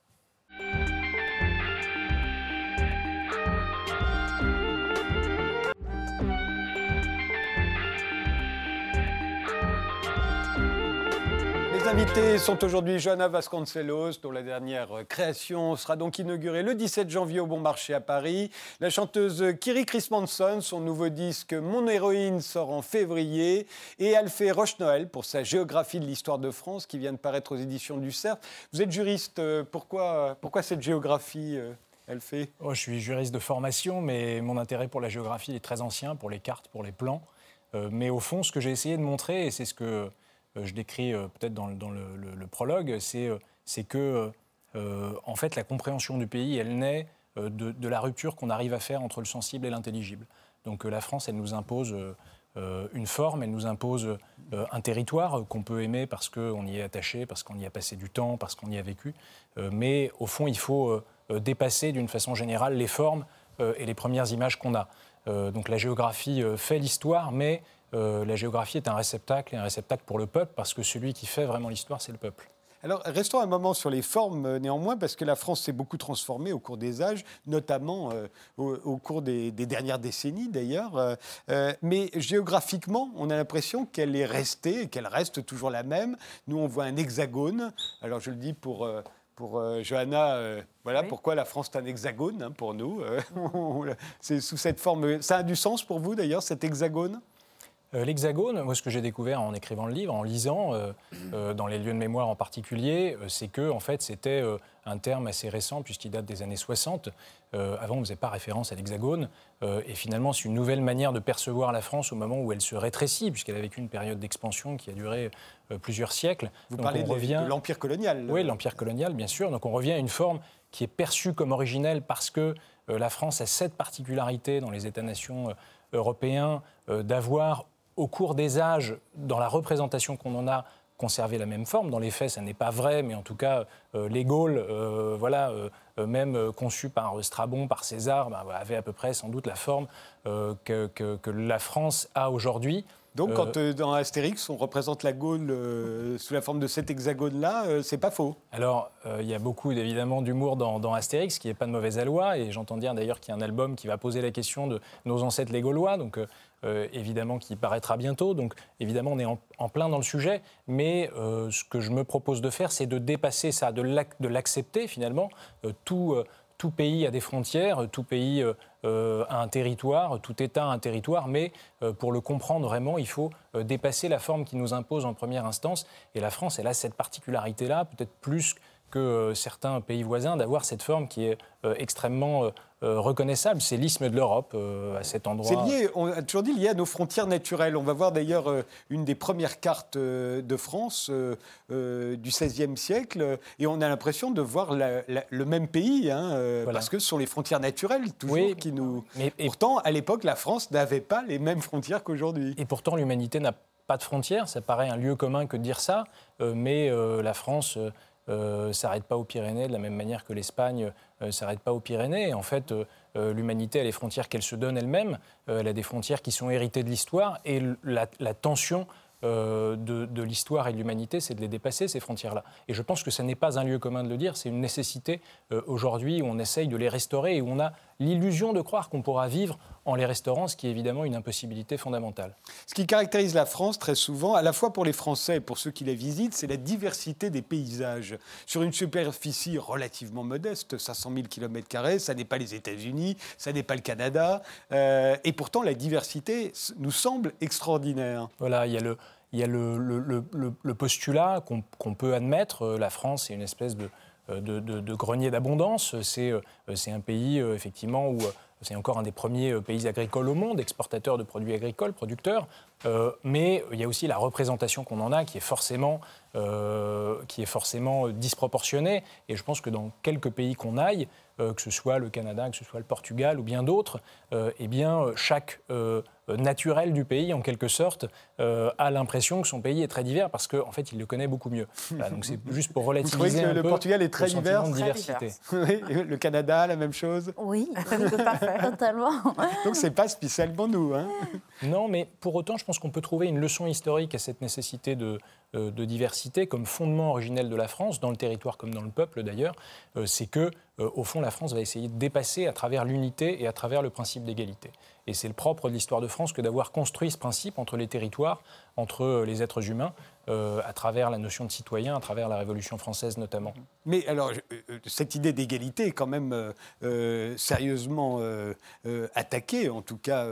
Invités sont aujourd'hui Johanna Vasconcelos, dont la dernière création sera donc inaugurée le 17 janvier au Bon Marché à Paris. La chanteuse Kiri Chris-Manson, son nouveau disque Mon héroïne sort en février. Et Alphée Roche-Noël pour sa géographie de l'histoire de France qui vient de paraître aux éditions du Cerf. Vous êtes juriste, euh, pourquoi, pourquoi cette géographie euh, Alphée oh, Je suis juriste de formation, mais mon intérêt pour la géographie est très ancien, pour les cartes, pour les plans. Euh, mais au fond, ce que j'ai essayé de montrer, et c'est ce que je décris euh, peut-être dans, le, prologue, c'est euh, que en fait, la compréhension du pays, elle naît de, la rupture qu'on arrive à faire entre le sensible et l'intelligible. Donc la France, elle nous impose une forme, elle nous impose un territoire qu'on peut aimer parce qu'on y est attaché, parce qu'on y a passé du temps, parce qu'on y a vécu. mais au fond, il faut dépasser d'une façon générale les formes et les premières images qu'on a. donc la géographie fait l'histoire, mais euh, la géographie est un réceptacle, et un réceptacle pour le peuple, parce que celui qui fait vraiment l'histoire, c'est le peuple. Alors, restons un moment sur les formes euh, néanmoins, parce que la France s'est beaucoup transformée au cours des âges, notamment euh, au, cours des, dernières décennies d'ailleurs. mais géographiquement, on a l'impression qu'elle est restée, qu'elle reste toujours la même. Nous, on voit un hexagone. Alors, je le dis pour pour Johanna, voilà pourquoi la France est un hexagone hein, pour nous. c'est sous cette forme. Ça a du sens pour vous d'ailleurs, cet hexagone? L'hexagone, moi ce que j'ai découvert en écrivant le livre, en lisant, euh, euh, dans les lieux de mémoire en particulier, c'est que en fait c'était un terme assez récent puisqu'il date des années 60. avant on ne faisait pas référence à l'hexagone et finalement c'est une nouvelle manière de percevoir la France au moment où elle se rétrécit puisqu'elle a vécu une période d'expansion qui a duré plusieurs siècles. Vous parlez de, l'empire colonial. Oui, l'empire colonial bien sûr. Donc on revient à une forme qui est perçue comme originelle parce que la France a cette particularité dans les États-nations européens d'avoir au cours des âges, dans la représentation qu'on en a, conservé la même forme. Dans les faits, ça n'est pas vrai, mais en tout cas, euh, les Gaules, euh, voilà, euh, même conçus par Strabon, par César, bah, avaient à peu près sans doute la forme que, que, la France a aujourd'hui. Donc, quand dans Astérix, on représente la Gaule sous la forme de cet hexagone-là, c'est pas faux. Alors, il y a beaucoup évidemment d'humour dans, dans, Astérix, qui n'est pas de mauvaise aloi, et j'entends dire d'ailleurs qu'il y a un album qui va poser la question de nos ancêtres les Gaulois. Donc, euh, évidemment, qui paraîtra bientôt. Donc, évidemment, on est en, plein dans le sujet. Mais euh, ce que je me propose de faire, c'est de dépasser ça, de l'accepter finalement. Euh, tout, tout, pays a des frontières, tout pays a un territoire, tout État a un territoire. Mais pour le comprendre vraiment, il faut dépasser la forme qui nous impose en première instance. Et la France, elle a cette particularité-là, peut-être plus que certains pays voisins, d'avoir cette forme qui est extrêmement reconnaissable. C'est l'isthme de l'Europe à cet endroit. C'est lié, on a toujours dit, lié à nos frontières naturelles. On va voir d'ailleurs une des premières cartes de France du XVIe siècle et on a l'impression de voir le même pays, hein, parce que ce sont les frontières naturelles toujours qui nous. Mais, Pourtant, à l'époque, la France n'avait pas les mêmes frontières qu'aujourd'hui. Et pourtant, l'humanité n'a pas de frontières. Ça paraît un lieu commun que de dire ça, mais la France euh, s'arrête pas aux Pyrénées de la même manière que l'Espagne euh, s'arrête pas aux Pyrénées. En fait, euh, l'humanité a les frontières qu'elle se donne elle-même. elle a des frontières qui sont héritées de l'histoire et la, tension de, de l'histoire et de l'humanité, c'est de les dépasser, ces frontières-là. Et je pense que ce n'est pas un lieu commun de le dire, c'est une nécessité aujourd'hui où on essaye de les restaurer et où on a l'illusion de croire qu'on pourra vivre en les restaurant, ce qui est évidemment une impossibilité fondamentale. Ce qui caractérise la France très souvent, à la fois pour les Français et pour ceux qui la visitent, c'est la diversité des paysages. Sur une superficie relativement modeste, 500 000 km, ça n'est pas les États-Unis, ça n'est pas le Canada, euh, et pourtant la diversité nous semble extraordinaire. Voilà, il y a le, il y a le, le, postulat qu'on peut admettre, euh, la France est une espèce de, euh, de, de grenier d'abondance, c'est un pays effectivement où c'est encore un des premiers euh, pays agricoles au monde, exportateur de produits agricoles, producteurs. Euh, mais il y a aussi la représentation qu'on en a qui est forcément, euh, qui est forcément disproportionnée. Et je pense que dans quelques pays qu'on aille, que ce soit le Canada, que ce soit le Portugal ou bien d'autres, eh bien chaque naturel du pays, en quelque sorte, a l'impression que son pays est très divers parce qu'en en fait, il le connaît beaucoup mieux. donc c'est juste pour relativiser un le peu Portugal est très divers. De diversité. le Canada, la même chose? Oui. Totalement. Donc c'est pas spécialement nous. Hein. Non, mais pour autant, je pense qu'on peut trouver une leçon historique à cette nécessité de, euh, de diversité comme fondement originel de la France, dans le territoire comme dans le peuple d'ailleurs, euh, c'est que, euh, au fond, la France va essayer de dépasser à travers l'unité et à travers le principe d'égalité. Et c'est le propre de l'histoire de France que d'avoir construit ce principe entre les territoires, entre les êtres humains, euh, à travers la notion de citoyen, à travers la Révolution française notamment. Mais alors, euh, cette idée d'égalité est quand même euh, sérieusement attaquée. En tout cas,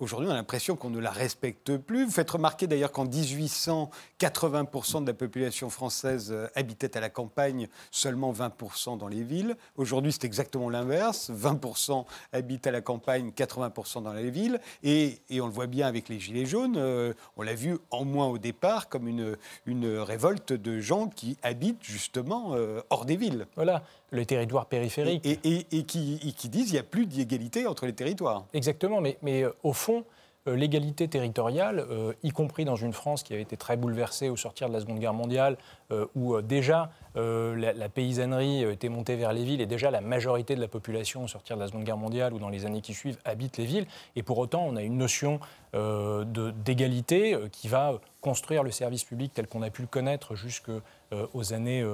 aujourd'hui, on a l'impression qu'on ne la respecte plus. Vous faites remarquer d'ailleurs qu'en 1800, 80% de la population française habitait à la campagne, seulement 20% dans les villes. Aujourd'hui, c'est exactement l'inverse. 20% habitent à la campagne, 80% dans les villes. Et, on le voit bien avec les Gilets jaunes. on l'a vu en moins au départ comme une, une révolte de gens qui habitent justement euh, hors des villes. Voilà, le territoire périphérique. Et, et, qui, qui, disent qu'il n'y a plus d'égalité entre les territoires. Exactement, mais, mais euh, au fond, l'égalité territoriale, y compris dans une France qui avait été très bouleversée au sortir de la Seconde Guerre mondiale, où déjà la, paysannerie était montée vers les villes et déjà la majorité de la population au sortir de la Seconde Guerre mondiale ou dans les années qui suivent habite les villes. Et pour autant, on a une notion d'égalité qui va construire le service public tel qu'on a pu le connaître jusqu'aux euh, années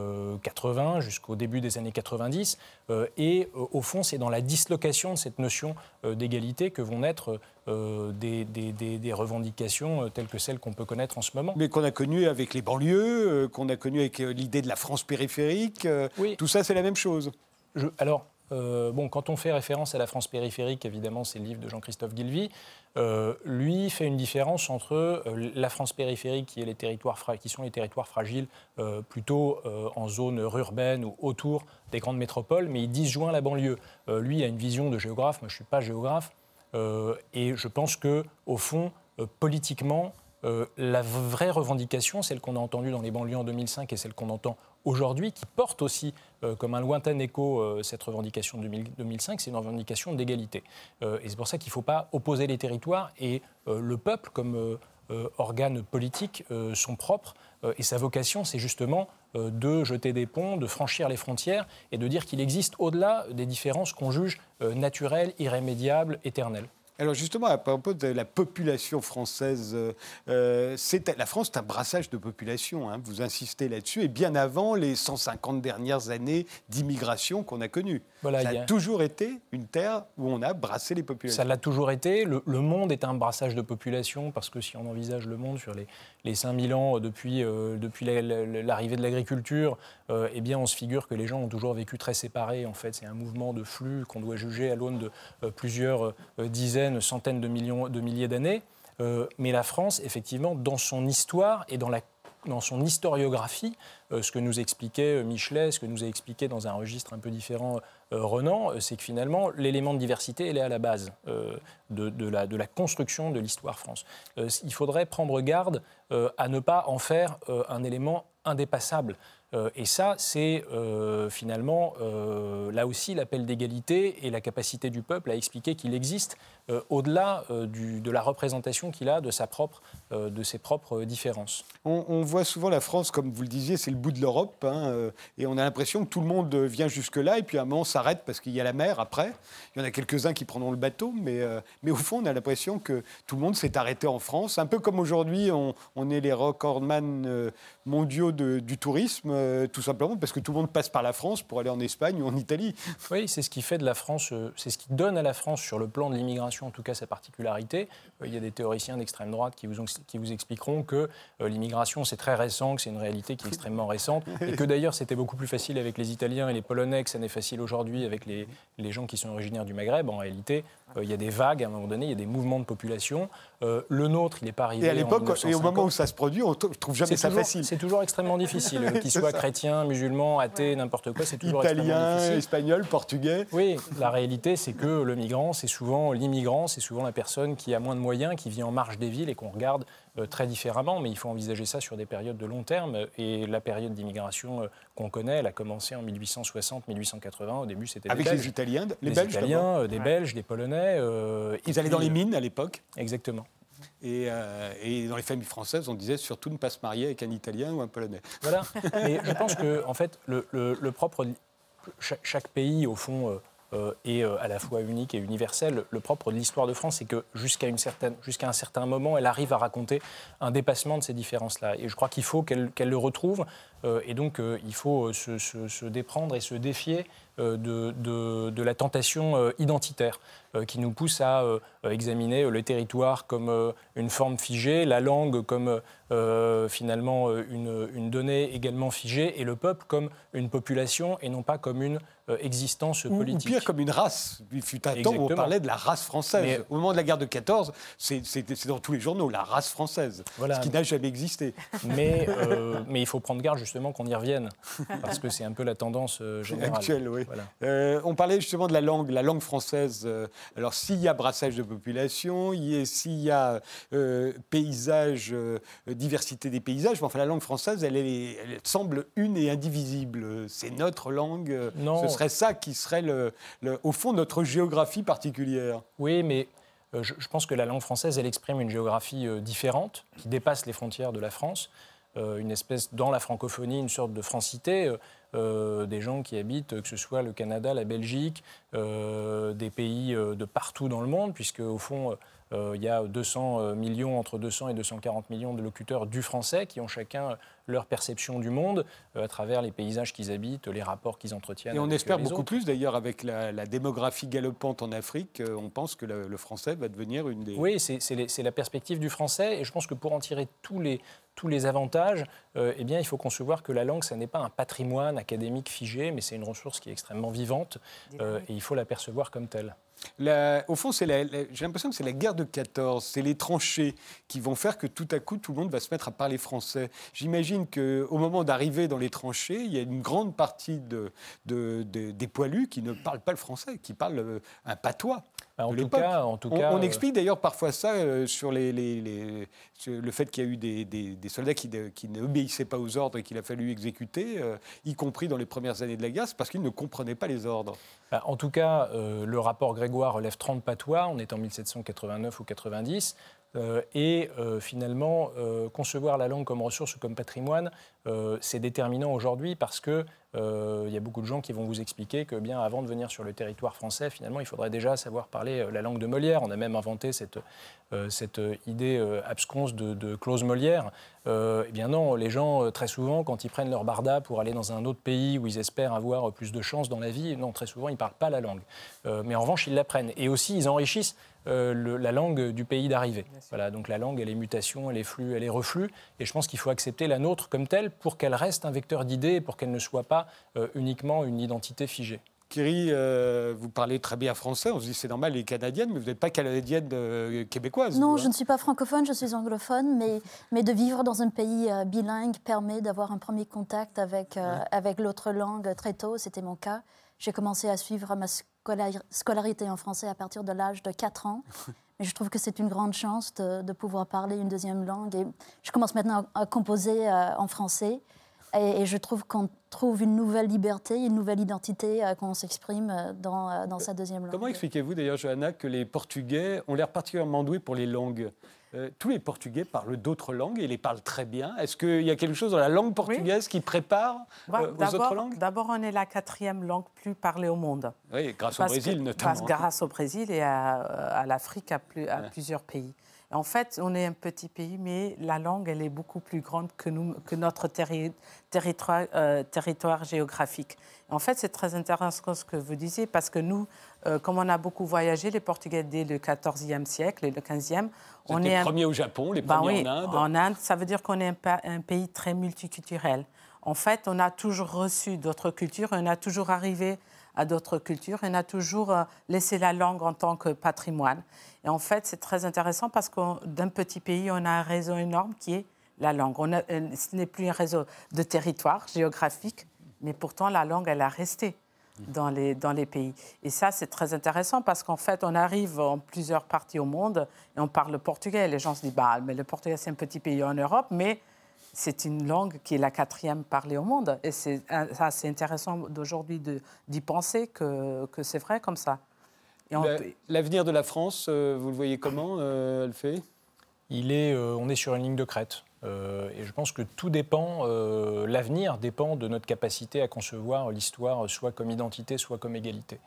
80, euh, jusqu'au début des années 90. Euh, et au fond, c'est dans la dislocation de cette notion d'égalité que vont naître des, des, revendications telles que celles qu'on peut connaître en ce moment. Mais qu'on a connues avec les banlieues, qu'on a connues avec l'idée de la France périphérique. Tout ça, c'est la même chose. Je, alors, bon, quand on fait référence à la France périphérique, évidemment, c'est le livre de Jean-Christophe Guilvy. Euh, lui fait une différence entre euh, la France périphérique, qui, est les territoires qui sont les territoires fragiles, euh, plutôt en zone urbaine ou autour des grandes métropoles, mais il disjoint la banlieue. lui il a une vision de géographe, moi je ne suis pas géographe, et je pense que au fond, politiquement, la vraie revendication, celle qu'on a entendue dans les banlieues en 2005 et celle qu'on entend aujourd'hui, qui porte aussi euh, comme un lointain écho euh, cette revendication de 2005, c'est une revendication d'égalité. Euh, et c'est pour ça qu'il ne faut pas opposer les territoires et le peuple comme organe politique sont propres. et sa vocation, c'est justement de jeter des ponts, de franchir les frontières et de dire qu'il existe au-delà des différences qu'on juge naturelles, irrémédiables, éternelles. Alors justement, à propos de la population française, euh, euh, la France est un brassage de population, hein, vous insistez là-dessus, et bien avant les 150 dernières années d'immigration qu'on a connues. ça a, toujours été une terre où on a brassé les populations. Ça l'a toujours été. Le, monde est un brassage de population, parce que si on envisage le monde sur les, les 5000 ans depuis, euh, depuis l'arrivée de l'agriculture, eh bien on se figure que les gens ont toujours vécu très séparés. En fait, c'est un mouvement de flux qu'on doit juger à l'aune de plusieurs dizaines centaines de, millions, de milliers d'années. Euh, mais la France, effectivement, dans son histoire et dans la dans son historiographie, ce que nous expliquait Michelet, ce que nous a expliqué dans un registre un peu différent Renan, c'est que finalement, l'élément de diversité, elle est à la base de, la, de, la, construction de l'histoire France. il faudrait prendre garde à ne pas en faire un élément indépassable. Euh, et ça, c'est euh, finalement euh, là aussi l'appel d'égalité et la capacité du peuple à expliquer qu'il existe au-delà de la représentation qu'il a de, sa propre, de ses propres différences. On, voit souvent la France, comme vous le disiez, c'est le bout de l'Europe, hein, et on a l'impression que tout le monde vient jusque-là, et puis à un moment s'arrête parce qu'il y a la mer après. Il y en a quelques-uns qui prendront le bateau, mais, mais au fond, on a l'impression que tout le monde s'est arrêté en France, un peu comme aujourd'hui, on, est les recordman mondiaux du tourisme tout simplement parce que tout le monde passe par la France pour aller en Espagne ou en Italie. Oui, c'est ce qui fait de la France, euh, c'est ce qui donne à la France sur le plan de l'immigration, en tout cas sa particularité. Euh, il y a des théoriciens d'extrême droite qui vous, qui vous expliqueront que euh, l'immigration c'est très récent, que c'est une réalité qui est extrêmement récente, et que d'ailleurs c'était beaucoup plus facile avec les Italiens et les Polonais que ça n'est facile aujourd'hui avec les, les gens qui sont originaires du Maghreb. En réalité, il y a des vagues à un moment donné, il y a des mouvements de population. le nôtre, il n'est pas arrivé. Et à l'époque, et au moment où ça se produit, on ne trouve jamais ça facile. C'est toujours extrêmement difficile, qu'il soit chrétien musulmans, athées, n'importe quoi, c'est toujours Italien, espagnol, portugais. Oui, la réalité, c'est que le migrant, c'est souvent l'immigrant, c'est souvent la personne qui a moins de moyens, qui vit en marge des villes et qu'on regarde euh, très différemment, mais il faut envisager ça sur des périodes de long terme. Et la période d'immigration euh, qu'on connaît, elle a commencé en 1860-1880. Au début, c'était avec les Italiens, les des Belges, Italiens, euh, des Belges, des Polonais. Ils allaient dans les mines à l'époque? Exactement. Euh, et, dans les familles françaises, on disait surtout ne pas se marier avec un Italien ou un Polonais. Voilà. Mais je pense que, en fait, le, propre. Chaque, pays, au fond, euh, est à la fois unique et universel. Le propre de l'histoire de France, c'est que jusqu'à un certain moment, elle arrive à raconter un dépassement de ces différences-là. Et je crois qu'il faut qu'elle le retrouve. et donc, il faut se, se, déprendre et se défier de, de, de, la tentation identitaire. Euh, qui nous pousse à euh, examiner le territoire comme euh, une forme figée, la langue comme finalement une, une, donnée également figée, et le peuple comme une population et non pas comme une existence politique. Ou pire, comme une race. Il fut un temps où on parlait de la race française. Au moment de la guerre de 14, c'est dans tous les journaux, la race française, voilà. ce qui n'a jamais existé. Mais, mais il faut prendre garde justement qu'on y revienne, parce que c'est un peu la tendance générale. Actuelle, oui. on parlait justement de la langue, la langue française. Alors s'il y a brassage de population, s'il y a euh, paysage, euh, diversité des paysages, enfin la langue française, elle, semble une et indivisible. C'est notre langue. Ce serait ça qui serait au fond notre géographie particulière. Oui, mais euh, je, pense que la langue française, elle exprime une géographie différente, qui dépasse les frontières de la France. une espèce, dans la francophonie, une sorte de francité. Euh, des gens qui habitent, que ce soit le Canada, la Belgique, euh, des pays euh, de partout dans le monde, puisque au fond, il y a 200 millions, entre 200 et 240 millions de locuteurs du français qui ont chacun leur perception du monde à travers les paysages qu'ils habitent, les rapports qu'ils entretiennent. Et on espère beaucoup plus d'ailleurs avec la, démographie galopante en Afrique. on pense que le, français va devenir une des. Oui, c'est la perspective du français et je pense que pour en tirer tous les, tous les avantages, euh, eh bien, il faut concevoir que la langue, ça n'est pas un patrimoine académique figé, mais c'est une ressource qui est extrêmement vivante euh, et il faut la percevoir comme telle. Au fond, j'ai l'impression que c'est la guerre de 14, c'est les tranchées qui vont faire que tout à coup, tout le monde va se mettre à parler français. J'imagine qu'au moment d'arriver dans les tranchées, il y a une grande partie de, des poilus qui ne parlent pas le français, qui parlent euh, un patois. Bah, en, tout cas, en tout on, cas, on, explique d'ailleurs parfois ça sur les, le fait qu'il y a eu des, soldats qui, qui n'obéissaient pas aux ordres et qu'il a fallu exécuter, euh, y compris dans les premières années de la guerre, parce qu'ils ne comprenaient pas les ordres. Bah, en tout cas, euh, le rapport Relève 30 patois, on est en 1789 ou 90. Euh, et finalement, concevoir la langue comme ressource ou comme patrimoine, c'est déterminant aujourd'hui parce que il y a beaucoup de gens qui vont vous expliquer que bien avant de venir sur le territoire français, finalement, il faudrait déjà savoir parler la langue de Molière. On a même inventé cette, cette idée absconce de, de clause Molière. eh bien non, les gens, très souvent, quand ils prennent leur barda pour aller dans un autre pays où ils espèrent avoir plus de chance dans la vie, non, très souvent, ils ne parlent pas la langue. mais en revanche, ils l'apprennent. Et aussi, ils enrichissent la langue du pays d'arrivée. Voilà, donc la langue, elle est mutation, elle est flux, elle est reflux. Et je pense qu'il faut accepter la nôtre comme telle pour qu'elle reste un vecteur d'idées, pour qu'elle ne soit pas euh, uniquement une identité figée. Kiri, euh, vous parlez très bien français. On se dit c'est normal, les est canadienne, mais vous n'êtes pas canadienne euh, québécoise. Non, je hein. ne suis pas francophone, je suis anglophone, mais, mais de vivre dans un pays euh, bilingue permet d'avoir un premier contact avec, avec l'autre langue très tôt. C'était mon cas. J'ai commencé à suivre ma scolarité en français à partir de l'âge de 4 ans. Mais je trouve que c'est une grande chance de, de, pouvoir parler une deuxième langue. Et je commence maintenant à, composer en français. Et, je trouve qu'on trouve une nouvelle liberté, une nouvelle identité euh, quand on s'exprime euh, dans, euh, dans, sa deuxième langue. Comment expliquez-vous d'ailleurs, Johanna, que les Portugais ont l'air particulièrement doués pour les langues? Tous les Portugais parlent d'autres langues et les parlent très bien. Est-ce qu'il y a quelque chose dans la langue portugaise qui prépare aux autres langues? D'abord, on est la quatrième langue plus parlée au monde. Oui, grâce au Brésil notamment. Grâce, au Brésil et à, l'Afrique, à, à plusieurs pays. En fait, on est un petit pays, mais la langue, elle est beaucoup plus grande que, nous, que notre territoire, euh, territoire, géographique. En fait, c'est très intéressant ce que vous disiez, parce que nous, euh, comme on a beaucoup voyagé, les Portugais dès le XIVe siècle et le XVe, on est les premiers au Japon, les ben premiers en Inde. En Inde, ça veut dire qu'on est un, un, pays très multiculturel. En fait, on a toujours reçu d'autres cultures, on a toujours arrivé à d'autres cultures, on a toujours euh, laissé la langue en tant que patrimoine. Et en fait, c'est très intéressant parce que d'un petit pays, on a un réseau énorme qui est la langue. On a, euh, ce n'est plus un réseau de territoire géographique, mais pourtant la langue, elle a resté dans les, dans les pays. Et ça, c'est très intéressant parce qu'en fait, on arrive en plusieurs parties au monde et on parle le portugais. Les gens se disent, bah, mais le portugais, c'est un petit pays en Europe, mais c'est une langue qui est la quatrième parlée au monde. Et c'est assez intéressant d'aujourd'hui d'y penser que, que c'est vrai comme ça. L'avenir de la France, euh, vous le voyez comment, euh, elle fait Il est, euh, On est sur une ligne de crête. Et je pense que tout dépend, l'avenir dépend de notre capacité à concevoir l'histoire soit comme identité, soit comme égalité.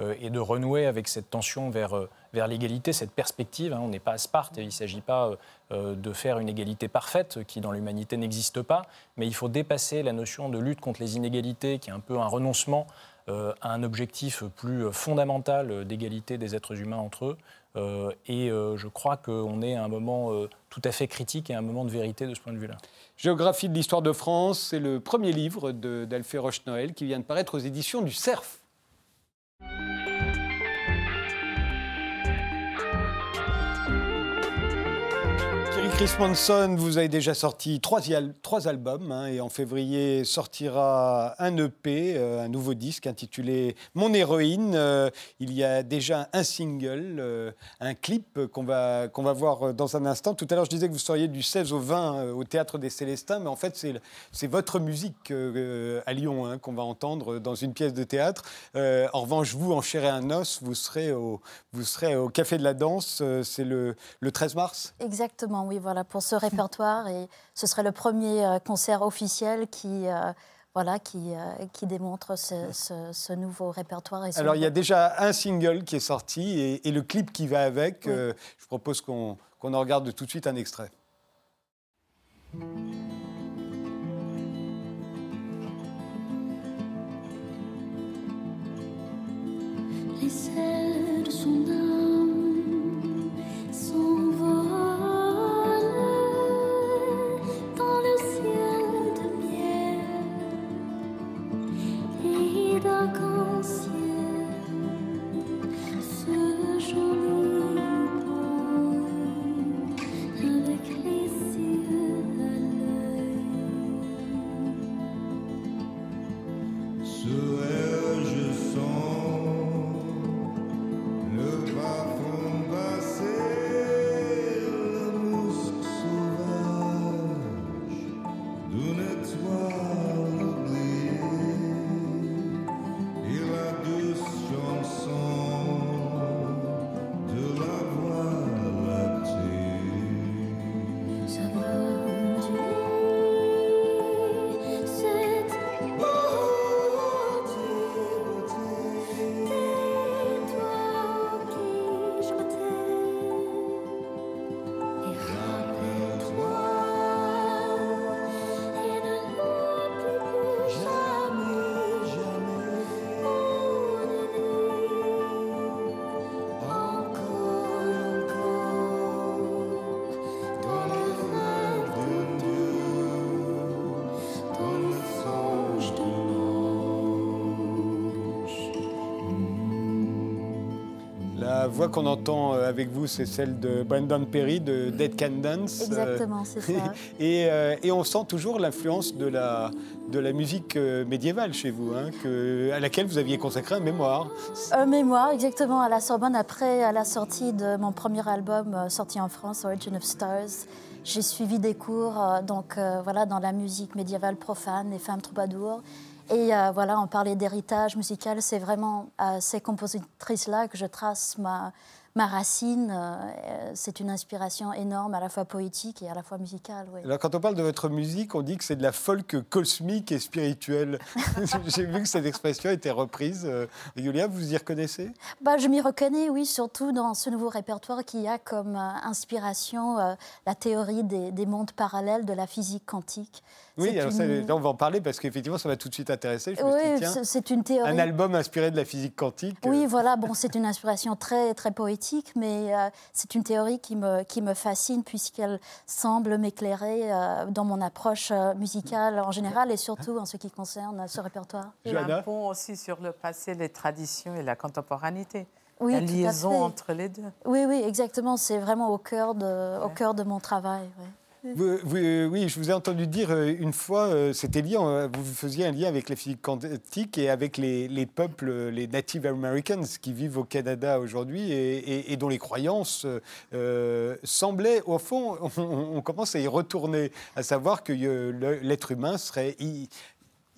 et de renouer avec cette tension vers, vers l'égalité, cette perspective. Hein. on n'est pas à Sparte, et il ne s'agit pas de faire une égalité parfaite qui dans l'humanité n'existe pas, mais il faut dépasser la notion de lutte contre les inégalités, qui est un peu un renoncement euh, à un objectif plus fondamental d'égalité des êtres humains entre eux. Euh, et euh, je crois qu'on est à un moment tout à fait critique et un moment de vérité de ce point de vue-là. Géographie de l'histoire de France, c'est le premier livre d'Alphée Roche-Noël qui vient de paraître aux éditions du CERF. Chris Manson, vous avez déjà sorti trois, albums hein, et en février sortira un EP, euh, un nouveau disque intitulé Mon héroïne. Euh, il y a déjà un single, euh, un clip qu'on va, qu'on va voir dans un instant. Tout à l'heure, je disais que vous seriez du 16 au 20 au Théâtre des Célestins, mais en fait, c'est votre musique à Lyon hein, qu'on va entendre dans une pièce de théâtre. en revanche, vous, en chair un os, vous serez au, vous serez au Café de la Danse, c'est le, le 13 mars Exactement, oui, voilà pour ce répertoire. Et ce serait le premier euh, concert officiel qui, euh, voilà, qui, euh, qui démontre ce, nouveau répertoire. Et Alors, il y a déjà un single qui est sorti et, le clip qui va avec. je propose qu'on en regarde tout de suite un extrait. Les de son âme La voix qu'on entend euh, avec vous, c'est celle de Brandon Perry de Dead Can Dance. Exactement, c'est ça. Et, euh, et, on sent toujours l'influence de la, de la musique euh, médiévale chez vous, hein, que, à laquelle vous aviez consacré un mémoire. Un mémoire, exactement, à la Sorbonne, après à la sortie de mon premier album sorti en France, Origin of Stars. J'ai suivi des cours donc, voilà, dans la musique médiévale profane, les femmes troubadours. Et euh, voilà, on parlait d'héritage musical. C'est vraiment à ces compositrices-là que je trace ma, ma racine. Euh, c'est une inspiration énorme, à la fois poétique et à la fois musicale. Alors, quand on parle de votre musique, on dit que c'est de la folk cosmique et spirituelle. J'ai vu que cette expression a été reprise. Euh, Julia, vous y reconnaissez? Bah, Je m'y reconnais, oui, surtout dans ce nouveau répertoire qui a comme inspiration la théorie des, des mondes parallèles de la physique quantique. Oui, alors on va en parler parce qu'effectivement, ça va tout de suite intéresser. oui, c'est une théorie. Un album inspiré de la physique quantique. Oui, euh. voilà, bon, c'est une inspiration très, très poétique, mais euh, c'est une théorie qui me, qui me fascine puisqu'elle semble m'éclairer euh, dans mon approche musicale en général et surtout en ce qui concerne ce répertoire. Il y a un pont aussi sur le passé, les traditions et la contemporanité. Oui, la liaison entre les deux. Oui, oui, exactement. C'est vraiment au cœur de, au cœur de mon travail. Euh, oui, je vous ai entendu dire euh, une fois, euh, c'était lié, vous faisiez un lien avec la physique quantique et avec les, peuples, les Native Americans qui vivent au Canada aujourd'hui et, dont les croyances semblaient, au fond, on, commence à y retourner, à savoir que l'être humain serait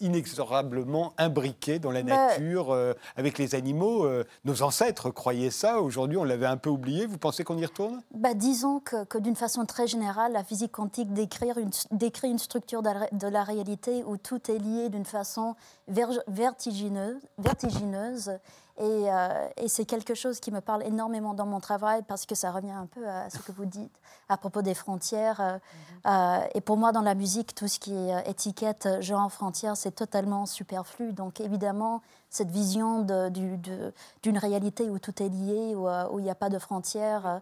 inexorablement imbriqué dans la bah, nature, euh, avec les animaux. Euh, nos ancêtres croyaient ça, aujourd'hui on l'avait un peu oublié. Vous pensez qu'on y retourne? Bah, Disons que, que d'une façon très générale, la physique quantique décrit une, décrit une structure de la, réalité où tout est lié d'une façon vertigineuse, vertigineuse euh, et, c'est quelque chose qui me parle énormément dans mon travail parce que ça revient un peu à ce que vous dites à propos des frontières. Euh, mhm. euh, et pour moi, dans la musique, tout ce qui est étiquette, genre, frontières, c'est totalement superflu. Donc évidemment, cette vision d'une réalité où tout est lié, où il n'y a pas de frontières,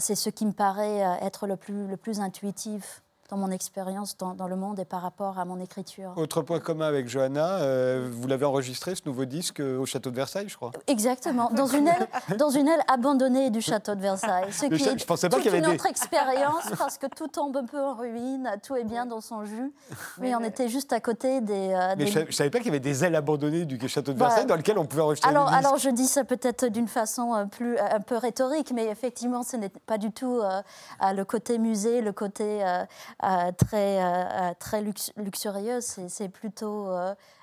c'est ce qui me paraît être le plus, le plus intuitif dans mon expérience dans, le monde et par rapport à mon écriture. Autre point commun avec Johanna, euh, vous l'avez enregistré ce nouveau disque au château de Versailles, je crois. Exactement, dans une aile, dans une aile abandonnée du château de Versailles. Ce qui je est pensais pas qu'il y avait une autre expérience parce que tout tombe un peu en ruine, tout est bien dans son jus, mais, on était juste à côté des. Euh, mais Je, ne savais pas qu'il y avait des ailes abandonnées du château de Versailles dans lesquelles on pouvait enregistrer. Alors, alors je dis ça peut-être d'une façon euh, plus un peu rhétorique, mais effectivement, ce n'est pas du tout le côté musée, le côté euh, très, euh, euh, très luxurieuse. C'est plutôt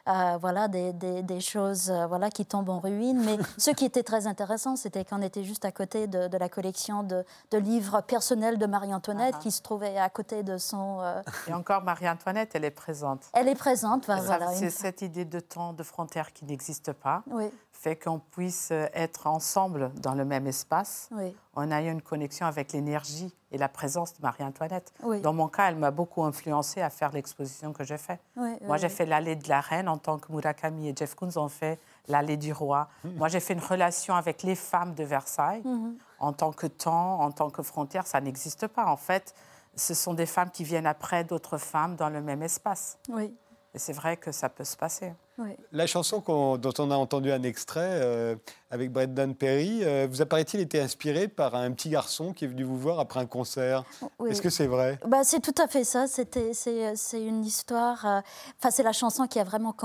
voilà, des, des, choses voilà, qui tombent en ruine. Mais ce qui était très intéressant, c'était qu'on était juste à côté de, la collection de, de, livres personnels de Marie-Antoinette ah. qui se trouvait à côté de son... Et encore, Marie-Antoinette, elle est présente. Elle est présente, voilà. C'est cette idée de temps, de frontières qui n'existe pas. Oui fait qu'on puisse être ensemble dans le même espace. Oui. On a eu une connexion avec l'énergie et la présence de Marie-Antoinette. Dans mon cas, elle m'a beaucoup influencé à faire l'exposition que j'ai faite. Moi, j'ai fait l'allée de la reine en tant que Murakami et Jeff Koons ont fait l'allée du roi. Moi, j'ai fait une relation avec les femmes de Versailles. Mhm. En tant que temps, en tant que frontière, ça n'existe pas. En fait, ce sont des femmes qui viennent après d'autres femmes dans le même espace. Oui. Et c'est vrai que ça peut se passer. La chanson dont on a entendu un extrait euh, avec Brendan Perry, euh, vous apparaît-il été inspiré par un petit garçon qui est venu vous voir après un concert? Est-ce que c'est vrai? Bah, C'est tout à fait ça. C'est une histoire. Euh, c'est la chanson qui a vraiment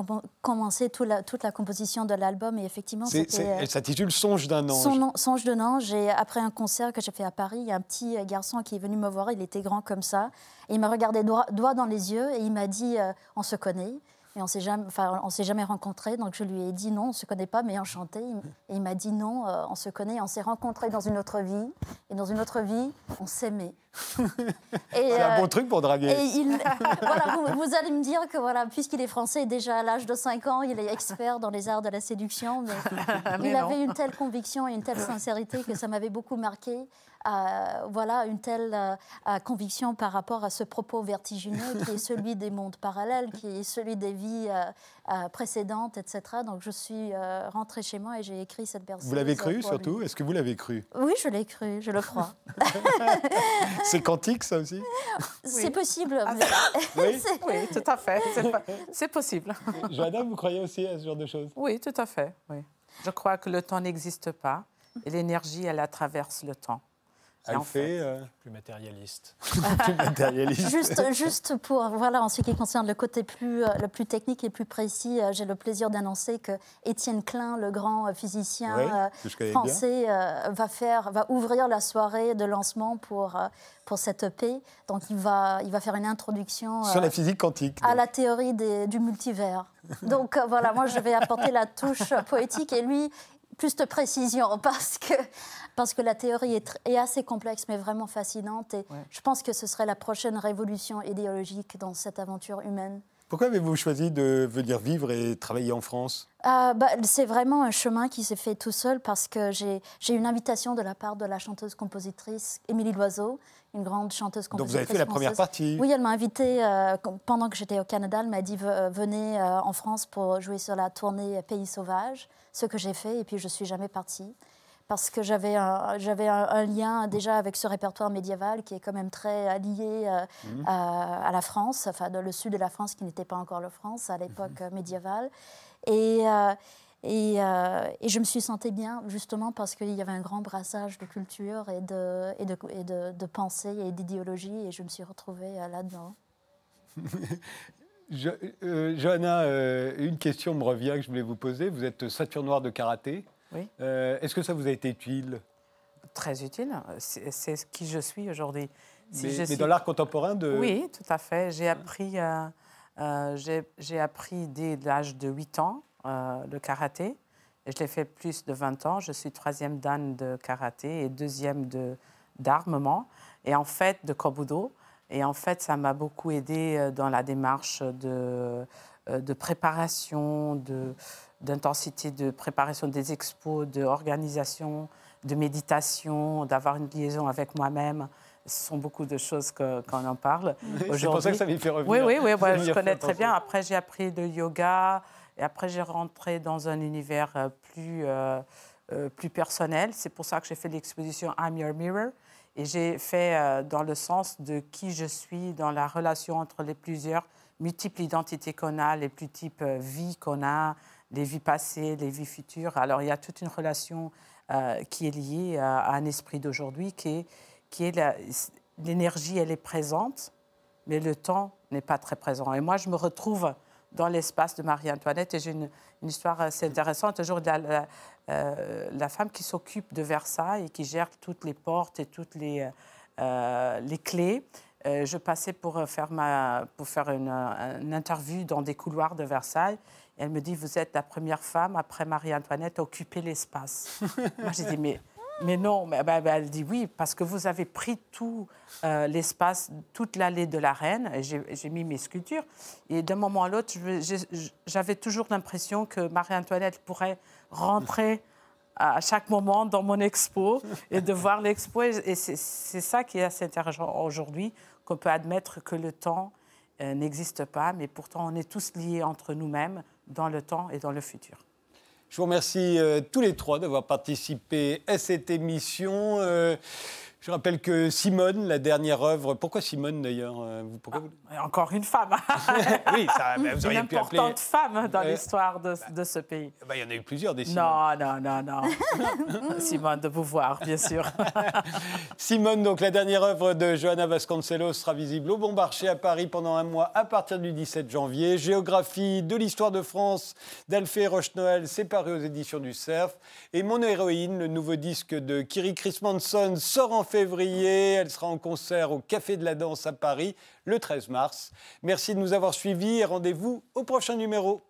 commencé la, toute la composition de l'album. Et effectivement, elle s'intitule Songe d'un ange. Songe d'un ange. Et après un concert que j'ai fait à Paris, il y a un petit garçon qui est venu me voir. Il était grand comme ça. Et il m'a regardé droit, dans les yeux et il m'a dit On se connaît et on s'est jamais, enfin, on s'est jamais rencontrés. Donc je lui ai dit non, on se connaît pas, mais enchanté. Et il m'a dit non, euh, on se connaît, on s'est rencontrés dans une autre vie. Et dans une autre vie, on s'aimait. C'est un bon euh, truc pour draguer. Et voilà, vous, allez me dire que voilà, puisqu'il est français, déjà à l'âge de 5 ans, il est expert dans les arts de la séduction. Mais, il avait une telle conviction et une telle sincérité que ça m'avait beaucoup marqué. Euh, voilà, une telle euh, conviction par rapport à ce propos vertigineux qui est celui des mondes parallèles, qui est celui des vies précédentes, etc. Donc je suis rentrée chez moi et j'ai écrit cette version. Vous l'avez cru surtout? Est-ce que vous l'avez cru? Oui, je l'ai cru, je le crois. C'est quantique, ça aussi? C'est possible. Ah, oui. oui. tout à fait. C'est possible. Joanna, vous croyez aussi à ce genre de choses? Oui, tout à fait. Oui. Je crois que le temps n'existe pas Et l'énergie, elle traverse le temps. Elle fait, euh, plus matérialiste. plus matérialiste. Juste, juste pour, voilà, en ce qui concerne le côté plus, euh, le plus technique et plus précis, euh, j'ai le plaisir d'annoncer que Étienne Klein, le grand physicien français, va, faire, va ouvrir la soirée de lancement pour, pour cette EP. Donc il va, il va faire une introduction. Sur la physique quantique. À la théorie des, du multivers. Donc voilà, moi je vais apporter la touche poétique et lui, plus de précision parce que, parce que la théorie est, est assez complexe mais vraiment fascinante et je pense que ce serait la prochaine révolution idéologique dans cette aventure humaine. Pourquoi avez-vous choisi de venir vivre et travailler en France? Euh, bah, C'est vraiment un chemin qui s'est fait tout seul parce que j'ai une invitation de la part de la chanteuse-compositrice Émilie Loiseau, une grande chanteuse-compositrice. Donc vous avez fait la première partie Oui, elle m'a invitée euh, pendant que j'étais au Canada. Elle m'a dit venez euh, en France pour jouer sur la tournée Pays Sauvage, ce que j'ai fait et puis je suis jamais partie parce que j'avais un, j'avais un, lien déjà avec ce répertoire médiéval qui est quand même très lié euh, mhm. à, la France, enfin le sud de la France qui n'était pas encore la France à l'époque mhm. médiévale. Et, euh, et, euh, et, je me suis sentie bien justement parce qu'il y avait un grand brassage de culture et de, et de, et de, de pensée et d'idéologie et je me suis retrouvée là-dedans. Johanna, une question me revient que je voulais vous poser. Vous êtes ceinture noire de karaté. Euh, est-ce que ça vous a été utile? Très utile. C'est qui je suis aujourd'hui. mais, dans l'art contemporain de... Oui, tout à fait. J'ai appris, euh, euh, j'ai appris dès l'âge de 8 ans le karaté. Et je l'ai fait plus de 20 ans. Je suis troisième dan de karaté et deuxième d'armement. Et en fait, de kobudo. Et en fait, ça m'a beaucoup aidé dans la démarche de, de préparation, de, d'intensité de préparation des expos, d'organisation, de méditation, d'avoir une liaison avec moi-même. Ce sont beaucoup de choses qu'on en parle. C'est pour ça que ça m'y fait revenir. Oui, oui, oui je connais très bien. Après, j'ai appris le yoga et après, j'ai rentré dans un univers euh, plus, euh, euh, plus personnel. C'est pour ça que j'ai fait l'exposition I'm Your Mirror. Et j'ai fait dans le sens de qui je suis, dans la relation entre les plusieurs multiples identités qu'on a, les multiples vies qu'on a, les vies passées, les vies futures. Alors il y a toute une relation euh, qui est liée à, un esprit d'aujourd'hui, qui est, qui est l'énergie, elle est présente, mais le temps n'est pas très présent. Et moi, je me retrouve dans l'espace de Marie-Antoinette et j'ai une, histoire assez intéressante. A la, euh, la femme qui s'occupe de Versailles et qui gère toutes les portes et toutes les, euh, les clés. je passais pour faire, ma, pour faire une, une interview dans des couloirs de Versailles elle me dit, vous êtes la première femme après Marie-Antoinette à occuper l'espace. Moi, j'ai dit, mais, mais non. Mais, ben, ben, elle dit, oui, parce que vous avez pris tout euh, l'espace, toute l'allée de la reine. J'ai mis mes sculptures. Et d'un moment à l'autre, j'avais toujours l'impression que Marie-Antoinette pourrait rentrer à chaque moment dans mon expo et de voir l'expo. Et c'est ça qui est assez intéressant aujourd'hui, qu'on peut admettre que le temps euh, n'existe pas, mais pourtant on est tous liés entre nous-mêmes dans le temps et dans le futur. Je vous remercie euh, tous les trois d'avoir participé à cette émission. Euh, je rappelle que Simone, la dernière œuvre, pourquoi Simone d'ailleurs euh, ah, Encore une femme. oui, ça, vous auriez une pu appeler... importante femme dans l'histoire de, de, ce pays. Bah, il y en a eu plusieurs des Simone. Non, non, non, non. Simone de Beauvoir, bien sûr. Simone, donc la dernière œuvre de Johanna Vasconcelos sera visible au Bon Marché à Paris pendant un mois à partir du 17 janvier. Géographie de l'histoire de France d'Alphée Roche-Noël, paru aux éditions du Cerf. Et Mon héroïne, le nouveau disque de Kiri Chris Manson, sort en février. Elle sera en concert au Café de la Danse à Paris le 13 mars. Merci de nous avoir suivis et rendez-vous au prochain numéro.